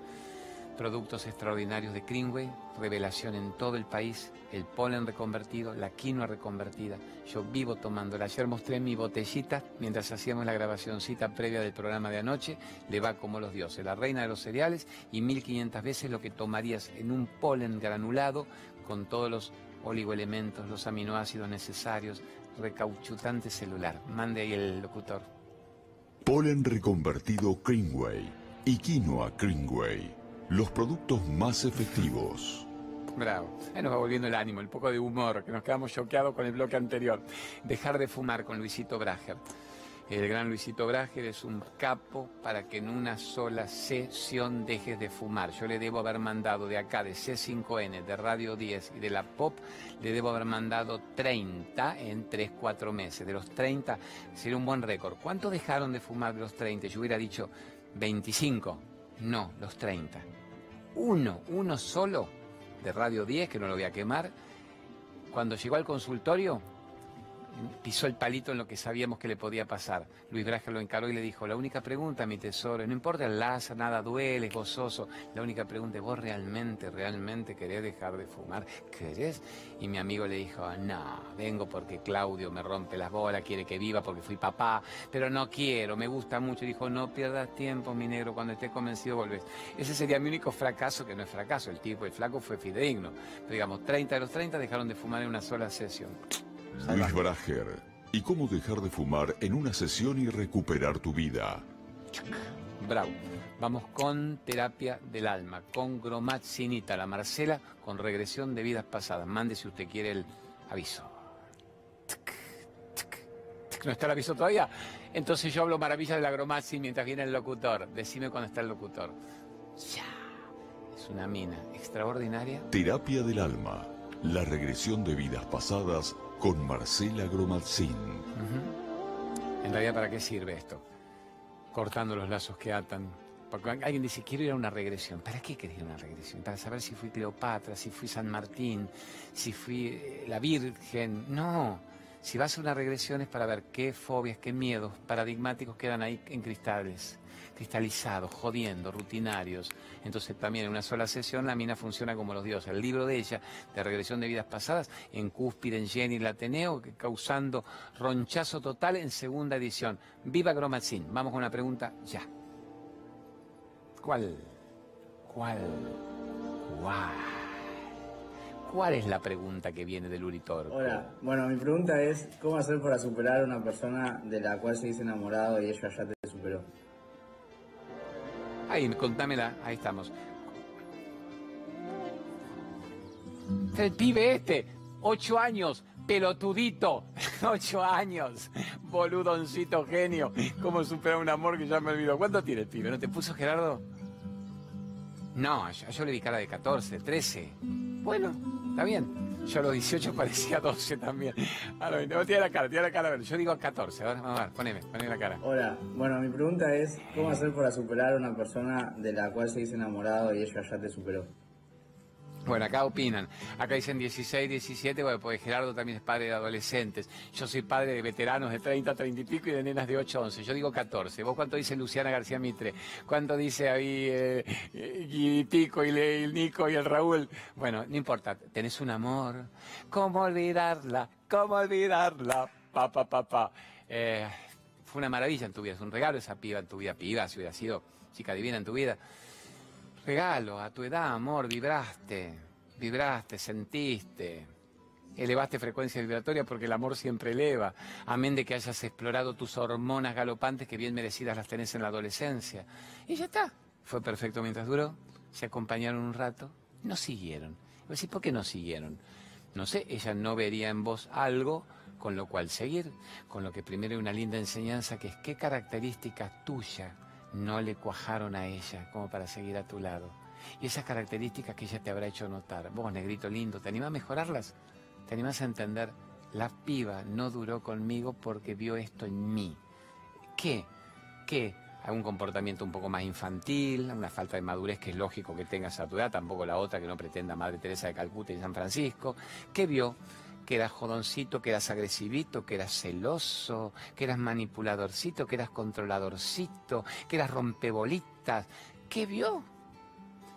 Productos extraordinarios de Greenway, revelación en todo el país, el polen reconvertido, la quinoa reconvertida. Yo vivo tomándola. Ayer mostré mi botellita mientras hacíamos la grabacioncita previa del programa de anoche. Le va como los dioses, la reina de los cereales y 1500 veces lo que tomarías en un polen granulado con todos los oligoelementos, los aminoácidos necesarios, recauchutante celular. Mande ahí el locutor. Polen reconvertido Greenway y quinoa Greenway. Los productos más efectivos. Bravo. Ahí nos va volviendo el ánimo, el poco de humor, que nos quedamos choqueados con el bloque anterior. Dejar de fumar con Luisito Brager. El gran Luisito Brager es un capo para que en una sola sesión dejes de fumar. Yo le debo haber mandado de acá, de C5N, de Radio 10 y de la Pop, le debo haber mandado 30 en 3, 4 meses. De los 30 sería un buen récord. ¿Cuántos dejaron de fumar de los 30? Yo hubiera dicho 25. No, los 30. Uno, uno solo de Radio 10, que no lo voy a quemar, cuando llegó al consultorio, pisó el palito en lo que sabíamos que le podía pasar. Luis Braga lo encaró y le dijo, la única pregunta, mi tesoro, no importa el láser, nada duele, es gozoso, la única pregunta es, ¿vos realmente, realmente querés dejar de fumar? ¿Querés? Y mi amigo le dijo, no, vengo porque Claudio me rompe las bolas, quiere que viva porque fui papá, pero no quiero, me gusta mucho. Dijo, no pierdas tiempo, mi negro, cuando estés convencido volvés. Ese sería mi único fracaso, que no es fracaso, el tipo, el flaco fue fidedigno. Pero digamos, 30 de los 30 dejaron de fumar en una sola sesión. Luis Brager. ¿Y cómo dejar de fumar en una sesión y recuperar tu vida? Bravo. Vamos con terapia del alma, con gromatzinita, la Marcela, con regresión de vidas pasadas. Mande si usted quiere el aviso. ¿No está el aviso todavía? Entonces yo hablo maravillas de la gromatzin mientras viene el locutor. Decime cuando está el locutor. Ya. Es una mina extraordinaria. Terapia del alma. La regresión de vidas pasadas con Marcela Gromatzin. En realidad, ¿para qué sirve esto? Cortando los lazos que atan. Porque alguien dice, quiero ir a una regresión. ¿Para qué querés ir a una regresión? Para saber si fui Cleopatra, si fui San Martín, si fui eh, la Virgen. No. Si vas a una regresión es para ver qué fobias, qué miedos paradigmáticos quedan ahí en cristales, cristalizados, jodiendo, rutinarios. Entonces también en una sola sesión la mina funciona como los dioses. El libro de ella, de regresión de vidas pasadas, en Cúspide, en Jenny, el Ateneo, causando ronchazo total en segunda edición. Viva Gromatzin. Vamos con una pregunta ya. ¿Cuál? ¿Cuál? ¿Cuál? ¿Cuál es la pregunta que viene del Uritorco? Hola, bueno, mi pregunta es, ¿cómo hacer para superar a una persona de la cual se dice enamorado y ella ya te superó? Ahí, contámela, ahí estamos. El pibe este, ocho años, pelotudito, ocho años, boludoncito genio. ¿Cómo superar un amor que ya me olvidó? ¿Cuánto tiene el pibe? ¿No te puso Gerardo? No, yo, yo le di cara de 14, 13. Bueno, está bien. Yo a los 18 parecía 12 también. A los 20, tiene la cara, la cara. Yo digo 14, a ver, vamos a ver, poneme, poneme la cara. Hola, bueno, mi pregunta es, ¿cómo hacer para superar a una persona de la cual se dice enamorado y ella ya te superó? Bueno, acá opinan. Acá dicen 16, 17, bueno, porque Gerardo también es padre de adolescentes. Yo soy padre de veteranos de 30, 30 y pico y de nenas de 8, 11. Yo digo 14. ¿Vos cuánto dice Luciana García Mitre? ¿Cuánto dice ahí eh, y el Nico y el Raúl? Bueno, no importa. Tenés un amor. ¿Cómo olvidarla? ¿Cómo olvidarla? Pa, pa, pa. Eh, fue una maravilla en tu vida. Es un regalo esa piba en tu vida. Piba, si hubiera sido chica divina en tu vida regalo, a tu edad, amor, vibraste, vibraste, sentiste, elevaste frecuencia vibratoria porque el amor siempre eleva, amén de que hayas explorado tus hormonas galopantes que bien merecidas las tenés en la adolescencia. Y ya está, fue perfecto mientras duró, se acompañaron un rato, no siguieron. ¿por qué no siguieron? No sé, ella no vería en vos algo con lo cual seguir, con lo que primero hay una linda enseñanza que es qué características tuyas no le cuajaron a ella como para seguir a tu lado. Y esas características que ella te habrá hecho notar, vos, negrito lindo, ¿te animas a mejorarlas? ¿Te animas a entender? La piba no duró conmigo porque vio esto en mí. ¿Qué? ¿Qué? Algún comportamiento un poco más infantil, una falta de madurez que es lógico que tengas a tu edad, tampoco la otra que no pretenda Madre Teresa de Calcuta y San Francisco. ¿Qué vio? Que eras jodoncito, que eras agresivito, que eras celoso, que eras manipuladorcito, que eras controladorcito, que eras rompebolitas. ¿Qué vio?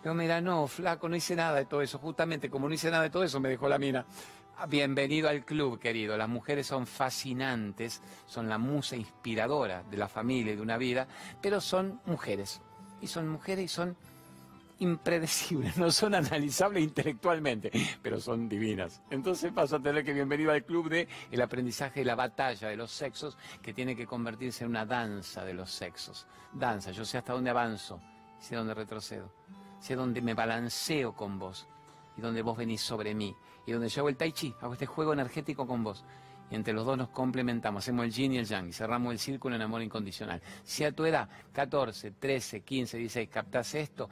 Pero mira, no, flaco, no hice nada de todo eso. Justamente como no hice nada de todo eso, me dejó la mina. Ah, bienvenido al club, querido. Las mujeres son fascinantes, son la musa inspiradora de la familia y de una vida, pero son mujeres. Y son mujeres y son impredecibles, no son analizables intelectualmente, pero son divinas. Entonces paso a tener que bienvenido al club de el aprendizaje de la batalla de los sexos, que tiene que convertirse en una danza de los sexos. Danza, yo sé hasta dónde avanzo, sé dónde retrocedo, sé dónde me balanceo con vos y dónde vos venís sobre mí y donde yo hago el tai chi, hago este juego energético con vos y entre los dos nos complementamos, hacemos el yin y el yang y cerramos el círculo en amor incondicional. Si a tu edad, 14, 13, 15, 16, captas esto,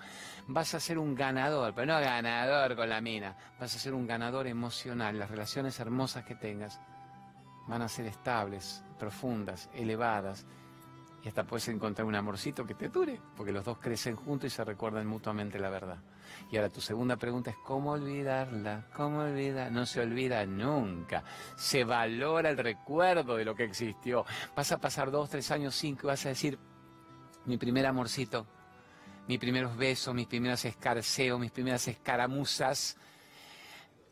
vas a ser un ganador, pero no ganador con la mina, vas a ser un ganador emocional. Las relaciones hermosas que tengas van a ser estables, profundas, elevadas y hasta puedes encontrar un amorcito que te dure, porque los dos crecen juntos y se recuerdan mutuamente la verdad. Y ahora tu segunda pregunta es, ¿cómo olvidarla? ¿Cómo olvidar? No se olvida nunca. Se valora el recuerdo de lo que existió. Vas a pasar dos, tres años, cinco y vas a decir, mi primer amorcito, mis primeros besos, mis primeros escarceos, mis primeras escaramuzas,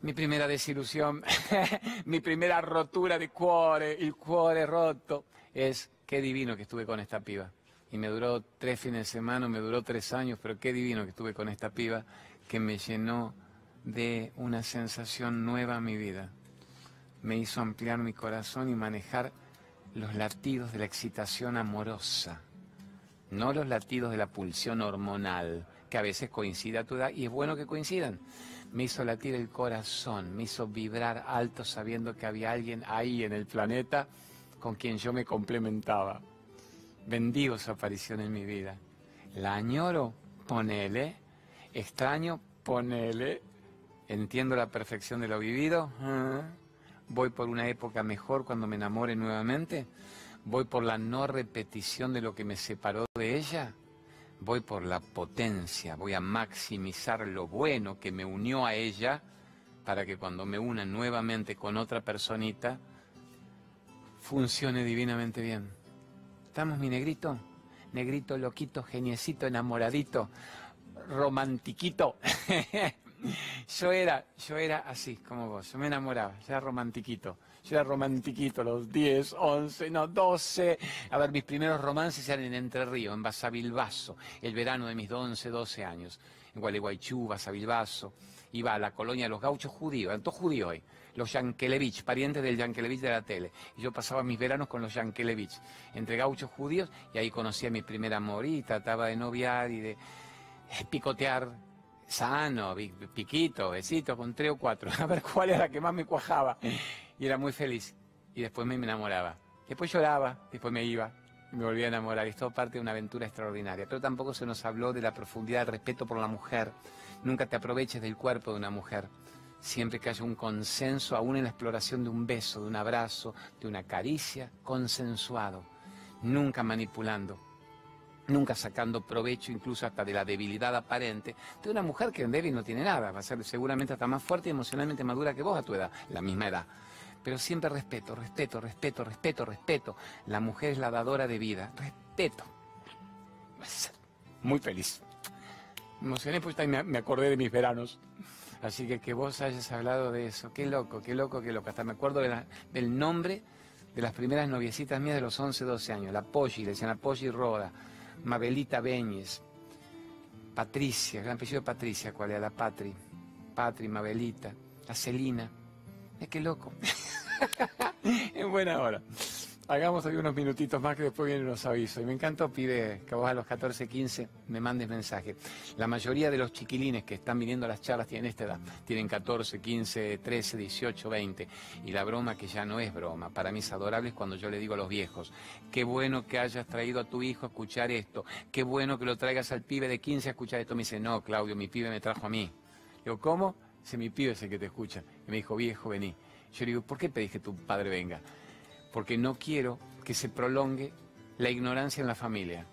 mi primera desilusión, mi primera rotura de cuore, el cuore roto, es qué divino que estuve con esta piba. Y me duró tres fines de semana, me duró tres años, pero qué divino que estuve con esta piba que me llenó de una sensación nueva a mi vida. Me hizo ampliar mi corazón y manejar los latidos de la excitación amorosa, no los latidos de la pulsión hormonal, que a veces coincide a tu edad y es bueno que coincidan. Me hizo latir el corazón, me hizo vibrar alto sabiendo que había alguien ahí en el planeta con quien yo me complementaba. Bendigo su aparición en mi vida. La añoro, ponele. Extraño, ponele. Entiendo la perfección de lo vivido. ¿eh? Voy por una época mejor cuando me enamore nuevamente. Voy por la no repetición de lo que me separó de ella. Voy por la potencia. Voy a maximizar lo bueno que me unió a ella para que cuando me una nuevamente con otra personita, funcione divinamente bien. ¿Estamos, mi negrito? Negrito, loquito, geniecito, enamoradito, romantiquito. yo era, yo era así como vos, yo me enamoraba, yo era romantiquito. Yo era romantiquito, los 10, 11, no, 12. A ver, mis primeros romances eran en Entre Ríos, en Basavilbaso, el verano de mis 11, 12 años. en Gualeguaychú, Basavilbaso, iba a la colonia de los gauchos judíos, eran todos judíos hoy, los Yankelevich, parientes del Yankelevich de la tele. Y yo pasaba mis veranos con los Yankelevich, entre gauchos judíos, y ahí conocí a mi primer amor y trataba de noviar y de picotear sano, piquito, besito, con tres o cuatro, a ver cuál era la que más me cuajaba. Y era muy feliz. Y después me enamoraba. Después lloraba, después me iba, me volví a enamorar. Y es todo parte de una aventura extraordinaria. Pero tampoco se nos habló de la profundidad del respeto por la mujer. Nunca te aproveches del cuerpo de una mujer. Siempre que haya un consenso, aún en la exploración de un beso, de un abrazo, de una caricia, consensuado. Nunca manipulando nunca sacando provecho incluso hasta de la debilidad aparente de una mujer que en débil no tiene nada, va a ser seguramente hasta más fuerte y emocionalmente madura que vos a tu edad, la misma edad. Pero siempre respeto, respeto, respeto, respeto, respeto. La mujer es la dadora de vida. Respeto. Muy feliz. Me emocioné porque me acordé de mis veranos. Así que que vos hayas hablado de eso. Qué loco, qué loco, qué loco. Hasta me acuerdo del nombre de las primeras noviecitas mías de los 11, 12 años. La Poggi, le decían la Poggi Roda. Mabelita Beñez, Patricia, gran apellido de Patricia, ¿cuál era? La Patri, Patri, Mabelita, la Celina. Es que loco. en buena hora. Hagamos hoy unos minutitos más que después vienen los avisos. Y me encantó, pide que vos a los 14, 15 me mandes mensaje. La mayoría de los chiquilines que están viniendo a las charlas tienen esta edad. Tienen 14, 15, 13, 18, 20. Y la broma que ya no es broma. Para mí es adorable cuando yo le digo a los viejos, qué bueno que hayas traído a tu hijo a escuchar esto. Qué bueno que lo traigas al pibe de 15 a escuchar esto. Me dice, no, Claudio, mi pibe me trajo a mí. Digo, ¿cómo? Dice, mi pibe es el que te escucha. Y me dijo, viejo, vení. Yo le digo, ¿por qué pedís que tu padre venga? porque no quiero que se prolongue la ignorancia en la familia.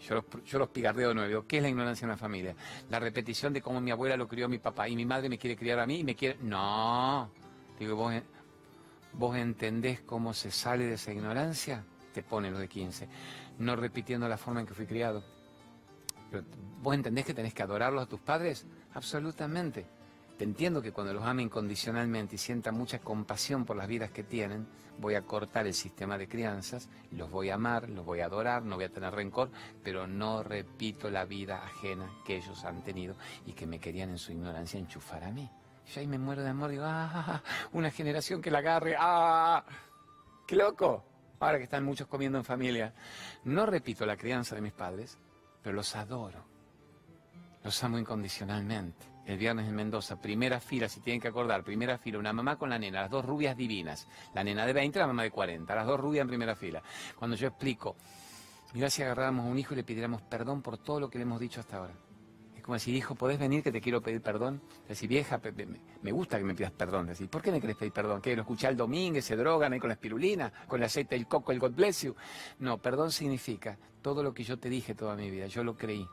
Yo los, yo los pigardeo de nuevo. Digo, ¿qué es la ignorancia en la familia? La repetición de cómo mi abuela lo crió a mi papá y mi madre me quiere criar a mí y me quiere... No. Digo, ¿vos, vos entendés cómo se sale de esa ignorancia? Te pone lo de 15. No repitiendo la forma en que fui criado. ¿Vos entendés que tenés que adorarlos a tus padres? Absolutamente. Te entiendo que cuando los ame incondicionalmente y sienta mucha compasión por las vidas que tienen, voy a cortar el sistema de crianzas, los voy a amar, los voy a adorar, no voy a tener rencor, pero no repito la vida ajena que ellos han tenido y que me querían en su ignorancia enchufar a mí. Yo ahí me muero de amor, digo, ¡ah! Una generación que la agarre, ¡ah! ¡Qué loco! Ahora que están muchos comiendo en familia. No repito la crianza de mis padres, pero los adoro. Los amo incondicionalmente el viernes en Mendoza, primera fila, si tienen que acordar, primera fila, una mamá con la nena, las dos rubias divinas, la nena de 20, la mamá de 40, las dos rubias en primera fila. Cuando yo explico, mira si agarráramos a un hijo y le pidiéramos perdón por todo lo que le hemos dicho hasta ahora. Es como decir, hijo, ¿podés venir que te quiero pedir perdón? Decir, vieja, me gusta que me pidas perdón. Decir, ¿por qué me querés pedir perdón? ¿Que lo escuché el domingo, se drogan ahí con la espirulina, con el aceite del coco, el God bless you? No, perdón significa todo lo que yo te dije toda mi vida, yo lo creí.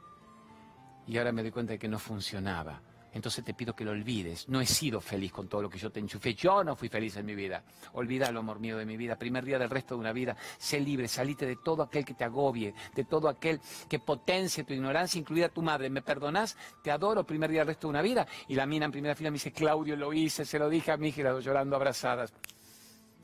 Y ahora me doy cuenta de que no funcionaba entonces te pido que lo olvides. No he sido feliz con todo lo que yo te enchufé. Yo no fui feliz en mi vida. Olvídalo, amor mío, de mi vida. Primer día del resto de una vida. Sé libre, salite de todo aquel que te agobie, de todo aquel que potencie tu ignorancia, incluida tu madre. ¿Me perdonás? Te adoro, primer día del resto de una vida. Y la mina en primera fila me dice, Claudio, lo hice, se lo dije a mi hija, llorando abrazadas.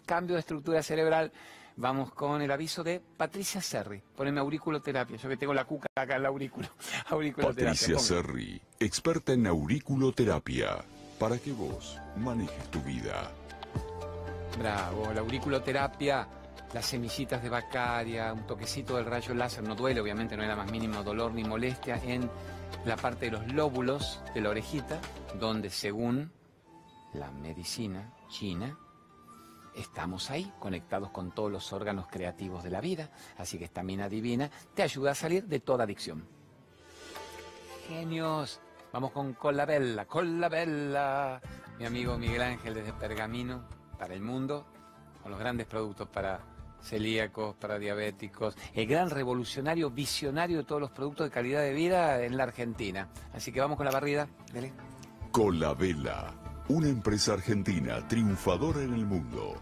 Cambio de estructura cerebral Vamos con el aviso de Patricia Serri. Poneme auriculoterapia. Yo que tengo la cuca acá en el aurículo. Patricia Serri, experta en auriculoterapia. Para que vos manejes tu vida. Bravo, la auriculoterapia, las semillitas de Bacaria, un toquecito del rayo láser. No duele, obviamente, no hay nada más mínimo dolor ni molestia en la parte de los lóbulos de la orejita, donde según la medicina china, estamos ahí, conectados con todos los órganos creativos de la vida. Así que esta mina divina te ayuda a salir de toda adicción. Genios. Vamos con Colabella, Colabella. Mi amigo Miguel Ángel desde Pergamino para el mundo, con los grandes productos para celíacos, para diabéticos, el gran revolucionario, visionario de todos los productos de calidad de vida en la Argentina. Así que vamos con la barrida. Dele. Colabella, una empresa argentina triunfadora en el mundo.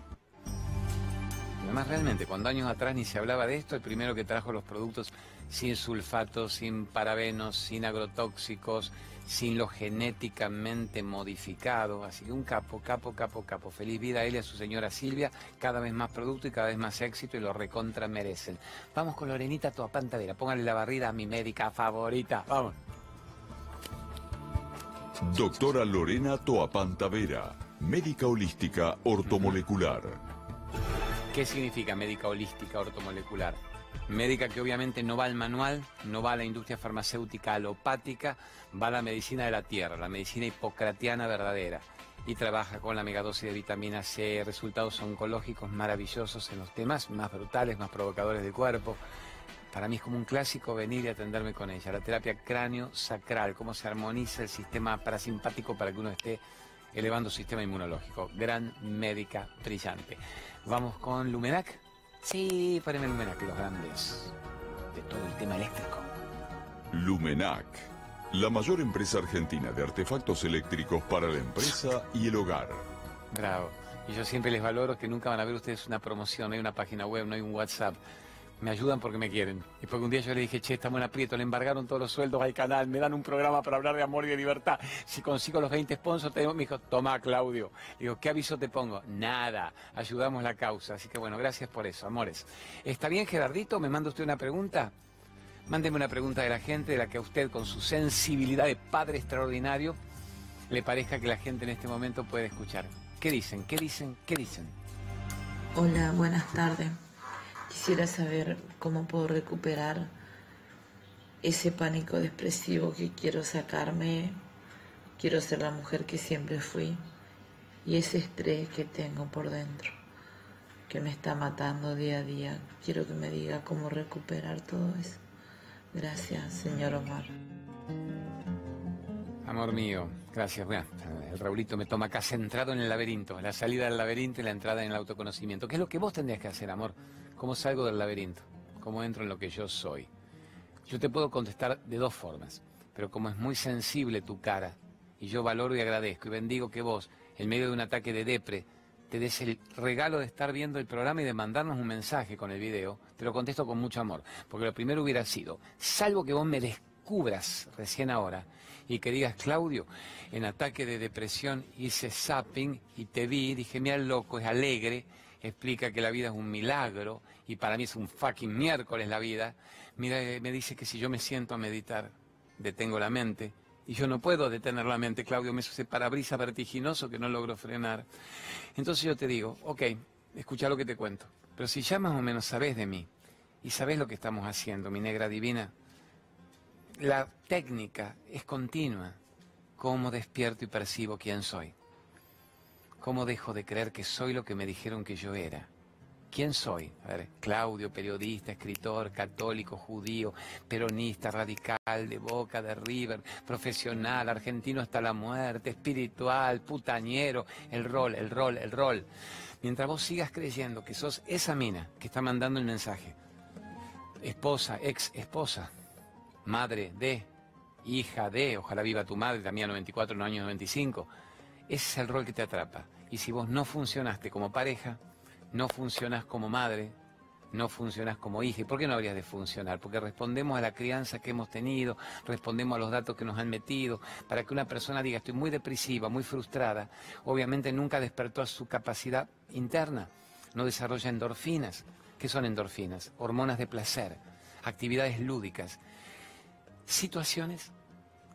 Además, realmente, cuando años atrás ni se hablaba de esto, el primero que trajo los productos sin sulfatos, sin parabenos, sin agrotóxicos, sin lo genéticamente modificado. Así que un capo, capo, capo, capo. Feliz vida a él y a su señora Silvia. Cada vez más producto y cada vez más éxito y lo recontra merecen. Vamos con Lorenita Toapantadera. Póngale la barrida a mi médica favorita. Vamos. Doctora Lorena Toapanta médica holística ortomolecular. ¿Qué significa médica holística ortomolecular? Médica que obviamente no va al manual, no va a la industria farmacéutica alopática, va a la medicina de la tierra, la medicina hipocratiana verdadera. Y trabaja con la megadosis de vitamina C, resultados oncológicos maravillosos en los temas más brutales, más provocadores del cuerpo para mí es como un clásico venir y atenderme con ella. La terapia cráneo-sacral, cómo se armoniza el sistema parasimpático para que uno esté elevando su sistema inmunológico. Gran médica brillante. Vamos con Lumenac. Sí, poneme Lumenac, los grandes de todo el tema eléctrico. Lumenac, la mayor empresa argentina de artefactos eléctricos para la empresa y el hogar. Bravo. Y yo siempre les valoro que nunca van a ver ustedes una promoción, no hay una página web, no hay un WhatsApp me ayudan porque me quieren. Y porque un día yo le dije, che, estamos en aprieto, le embargaron todos los sueldos al canal, me dan un programa para hablar de amor y de libertad. Si consigo los 20 sponsors, tenemos, me dijo, toma, Claudio. Digo, ¿qué aviso te pongo? Nada, ayudamos la causa. Así que bueno, gracias por eso, amores. ¿Está bien, Gerardito? ¿Me manda usted una pregunta? Mándeme una pregunta de la gente, de la que a usted, con su sensibilidad de padre extraordinario, le parezca que la gente en este momento puede escuchar. ¿Qué dicen? ¿Qué dicen? ¿Qué dicen? Hola, buenas tardes. Quisiera saber cómo puedo recuperar ese pánico depresivo que quiero sacarme. Quiero ser la mujer que siempre fui. Y ese estrés que tengo por dentro, que me está matando día a día. Quiero que me diga cómo recuperar todo eso. Gracias, señor Omar. Amor mío, gracias. Bueno, el Raulito me toma acá centrado en el laberinto, la salida del laberinto y la entrada en el autoconocimiento. ¿Qué es lo que vos tendrías que hacer, amor? ¿Cómo salgo del laberinto? ¿Cómo entro en lo que yo soy? Yo te puedo contestar de dos formas, pero como es muy sensible tu cara, y yo valoro y agradezco y bendigo que vos, en medio de un ataque de depre, te des el regalo de estar viendo el programa y de mandarnos un mensaje con el video, te lo contesto con mucho amor. Porque lo primero hubiera sido, salvo que vos me descubras recién ahora y que digas, Claudio, en ataque de depresión hice zapping y te vi, dije, mira loco, es alegre, explica que la vida es un milagro y para mí es un fucking miércoles la vida, mira, eh, me dice que si yo me siento a meditar, detengo la mente. Y yo no puedo detener la mente, Claudio, me sucede parabrisa vertiginoso que no logro frenar. Entonces yo te digo, ok, escucha lo que te cuento. Pero si ya más o menos sabes de mí y sabes lo que estamos haciendo, mi negra divina, la técnica es continua. Cómo despierto y percibo quién soy. ¿Cómo dejo de creer que soy lo que me dijeron que yo era? ¿Quién soy? A ver, Claudio, periodista, escritor, católico, judío, peronista, radical, de Boca, de River, profesional, argentino hasta la muerte, espiritual, putañero, el rol, el rol, el rol. Mientras vos sigas creyendo que sos esa mina que está mandando el mensaje, esposa, ex esposa, madre de, hija de, ojalá viva tu madre, también 94, en los años 95, ese es el rol que te atrapa. Y si vos no funcionaste como pareja, no funcionas como madre, no funcionas como hija. ¿Y por qué no habrías de funcionar? Porque respondemos a la crianza que hemos tenido, respondemos a los datos que nos han metido. Para que una persona diga estoy muy depresiva, muy frustrada, obviamente nunca despertó a su capacidad interna, no desarrolla endorfinas. ¿Qué son endorfinas? Hormonas de placer, actividades lúdicas, situaciones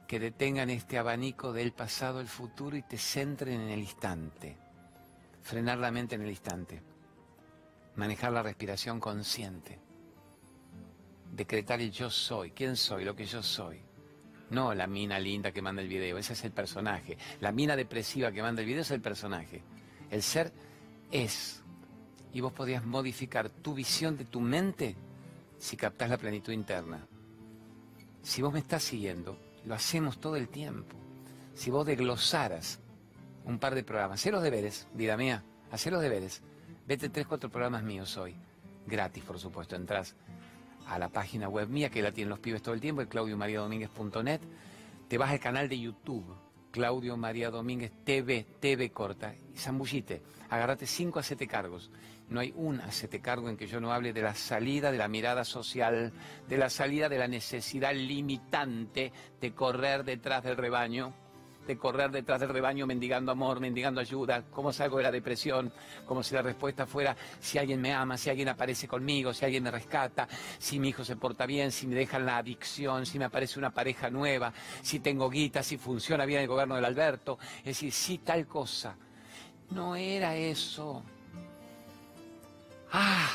que detengan este abanico del pasado, el futuro y te centren en el instante. Frenar la mente en el instante. Manejar la respiración consciente. Decretar el yo soy. ¿Quién soy? Lo que yo soy. No la mina linda que manda el video, ese es el personaje. La mina depresiva que manda el video es el personaje. El ser es. Y vos podrías modificar tu visión de tu mente si captás la plenitud interna. Si vos me estás siguiendo, lo hacemos todo el tiempo. Si vos desglosaras un par de programas, hacé los deberes, vida mía, hacé los deberes. Vete tres, cuatro programas míos hoy. Gratis, por supuesto. Entrás a la página web mía, que la tienen los pibes todo el tiempo, el claudiomariadomínguez.net. Te vas al canal de YouTube, Claudio María Domínguez TV, TV corta, y zambullite. Agarrate cinco a siete cargos. No hay un hacete cargo en que yo no hable de la salida de la mirada social, de la salida de la necesidad limitante de correr detrás del rebaño, de correr detrás del rebaño mendigando amor, mendigando ayuda, cómo salgo de la depresión, como si la respuesta fuera si alguien me ama, si alguien aparece conmigo, si alguien me rescata, si mi hijo se porta bien, si me dejan la adicción, si me aparece una pareja nueva, si tengo guita, si funciona bien el gobierno del Alberto, es decir, si tal cosa. No era eso. Ah,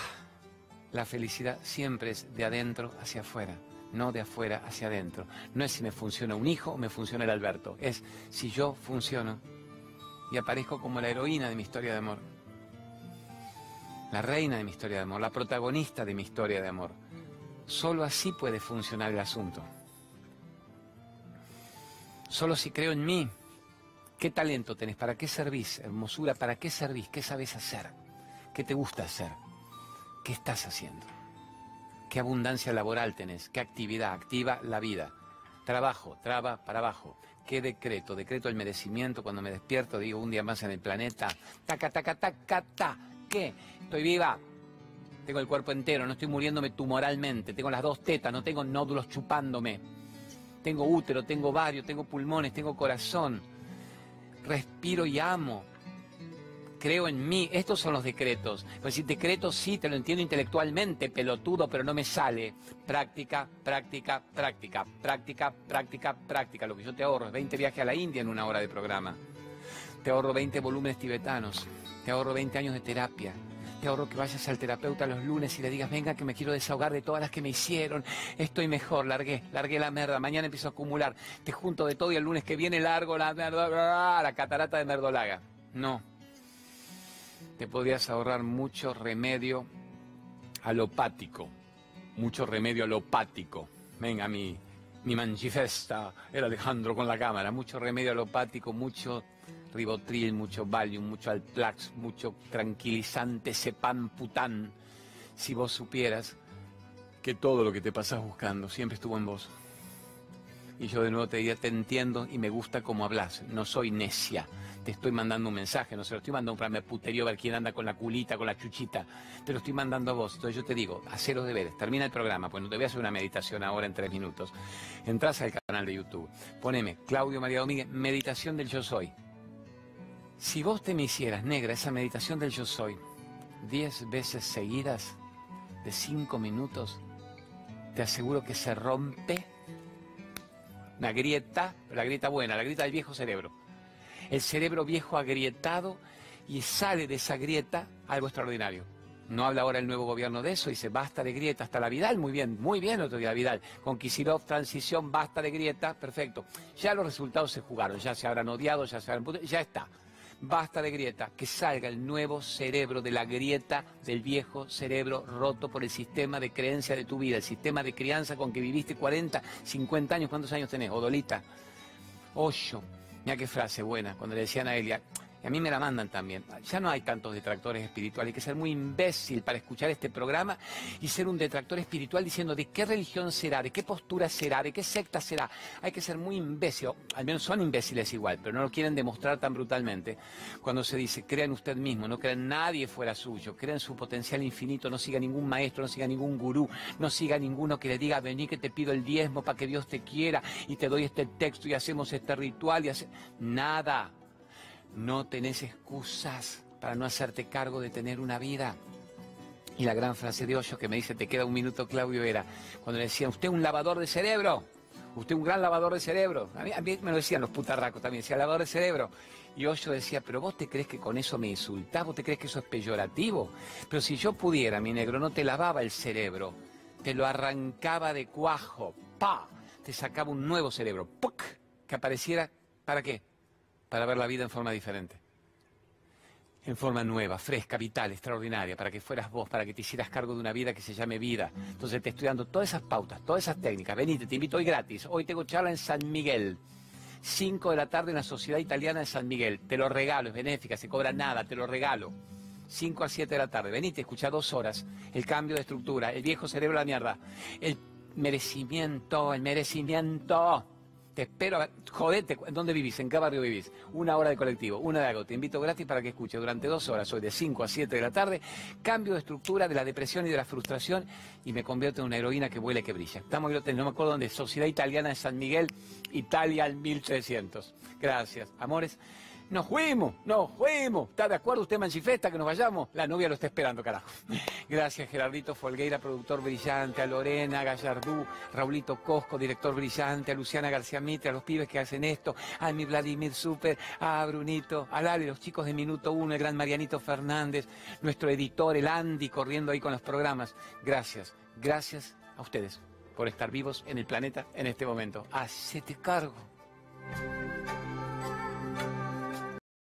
la felicidad siempre es de adentro hacia afuera no de afuera hacia adentro. No es si me funciona un hijo o me funciona el Alberto, es si yo funciono y aparezco como la heroína de mi historia de amor, la reina de mi historia de amor, la protagonista de mi historia de amor. Solo así puede funcionar el asunto. Solo si creo en mí. ¿Qué talento tenés? ¿Para qué servís? Hermosura, ¿para qué servís? ¿Qué sabes hacer? ¿Qué te gusta hacer? ¿Qué estás haciendo? qué abundancia laboral tenés, qué actividad activa la vida. Trabajo, traba para abajo. ¿Qué decreto? Decreto el merecimiento cuando me despierto, digo un día más en el planeta. Taca, taca, taca, ta. ¿Qué? Estoy viva. Tengo el cuerpo entero, no estoy muriéndome tumoralmente. Tengo las dos tetas, no tengo nódulos chupándome. Tengo útero, tengo ovario, tengo pulmones, tengo corazón. Respiro y amo creo en mí. Estos son los decretos. Pues si decretos sí, te lo entiendo intelectualmente, pelotudo, pero no me sale. Práctica, práctica, práctica, práctica, práctica, práctica. Lo que yo te ahorro es 20 viajes a la India en una hora de programa. Te ahorro 20 volúmenes tibetanos. Te ahorro 20 años de terapia. Te ahorro que vayas al terapeuta los lunes y le digas, venga, que me quiero desahogar de todas las que me hicieron. Estoy mejor, largué, largué la merda. Mañana empiezo a acumular. Te junto de todo y el lunes que viene largo la, la catarata de Merdolaga. No, te podrías ahorrar mucho remedio alopático, mucho remedio alopático. Venga, mi, mi manifesta, era Alejandro con la cámara, mucho remedio alopático, mucho ribotril, mucho Valium, mucho Alplax, mucho tranquilizante, sepam pután. Si vos supieras que todo lo que te pasás buscando siempre estuvo en vos. Y yo de nuevo te diría, te entiendo y me gusta cómo hablas, no soy necia te estoy mandando un mensaje, no se lo estoy mandando para me puterío a ver quién anda con la culita, con la chuchita, te lo estoy mandando a vos. Entonces yo te digo, hacer los deberes, termina el programa, pues no te voy a hacer una meditación ahora en tres minutos. Entrás al canal de YouTube, poneme Claudio María Domínguez, meditación del yo soy. Si vos te me hicieras negra esa meditación del yo soy, diez veces seguidas, de cinco minutos, te aseguro que se rompe una grieta, la grieta buena, la grieta del viejo cerebro el cerebro viejo agrietado y sale de esa grieta algo extraordinario. No habla ahora el nuevo gobierno de eso, dice basta de grieta, hasta la Vidal, muy bien, muy bien otro día Vidal, con Kisilov, transición, basta de grieta, perfecto. Ya los resultados se jugaron, ya se habrán odiado, ya se habrán... ya está. Basta de grieta, que salga el nuevo cerebro de la grieta del viejo cerebro roto por el sistema de creencia de tu vida, el sistema de crianza con que viviste 40, 50 años, ¿cuántos años tenés? Odolita. Ocho. Mira qué frase buena, cuando le decían a Elia, y a mí me la mandan también. Ya no hay tantos detractores espirituales. Hay que ser muy imbécil para escuchar este programa y ser un detractor espiritual diciendo de qué religión será, de qué postura será, de qué secta será. Hay que ser muy imbécil. Al menos son imbéciles igual, pero no lo quieren demostrar tan brutalmente. Cuando se dice, crea usted mismo, no crea nadie fuera suyo, crea en su potencial infinito, no siga ningún maestro, no siga ningún gurú, no siga ninguno que le diga, vení que te pido el diezmo para que Dios te quiera y te doy este texto y hacemos este ritual y hace... Nada. No tenés excusas para no hacerte cargo de tener una vida. Y la gran frase de Hoyo que me dice, te queda un minuto, Claudio, era cuando le decían, usted un lavador de cerebro, usted un gran lavador de cerebro. A mí, me lo decían los putarracos también, decía lavador de cerebro. Y Hoyo decía, pero vos te crees que con eso me insultás, vos te crees que eso es peyorativo. Pero si yo pudiera, mi negro, no te lavaba el cerebro, te lo arrancaba de cuajo, pa, te sacaba un nuevo cerebro, ¡puc! que apareciera, ¿para qué? Para ver la vida en forma diferente. En forma nueva, fresca, vital, extraordinaria, para que fueras vos, para que te hicieras cargo de una vida que se llame vida. Entonces te estoy dando todas esas pautas, todas esas técnicas. Venite, te invito hoy gratis. Hoy tengo charla en San Miguel. 5 de la tarde en la Sociedad Italiana de San Miguel. Te lo regalo, es benéfica, se cobra nada, te lo regalo. 5 a 7 de la tarde. Venite, escucha dos horas. El cambio de estructura, el viejo cerebro de la mierda. El merecimiento, el merecimiento Te espero. Jodete, ¿dónde vivís? ¿En qué barrio vivís? Una hora de colectivo, una de algo. Te invito gratis para que escuches durante dos horas, hoy de 5 a 7 de la tarde, cambio de estructura de la depresión y de la frustración y me convierto en una heroína que vuela y que brilla. Estamos, no me acuerdo dónde, Sociedad Italiana de San Miguel, Italia al 1300. Gracias. Amores. Nos fuimos, nos fuimos. ¿Está de acuerdo usted, Manchifesta, que nos vayamos? La novia lo está esperando, carajo. Gracias, Gerardito Folgueira, productor brillante, a Lorena Gallardú, Raulito Cosco, director brillante, a Luciana García Mitre, a los pibes que hacen esto, a mi Vladimir Super, a Brunito, a Lali, los chicos de Minuto Uno, el gran Marianito Fernández, nuestro editor, el Andy, corriendo ahí con los programas. Gracias, gracias a ustedes por estar vivos en el planeta en este momento. Hacete cargo.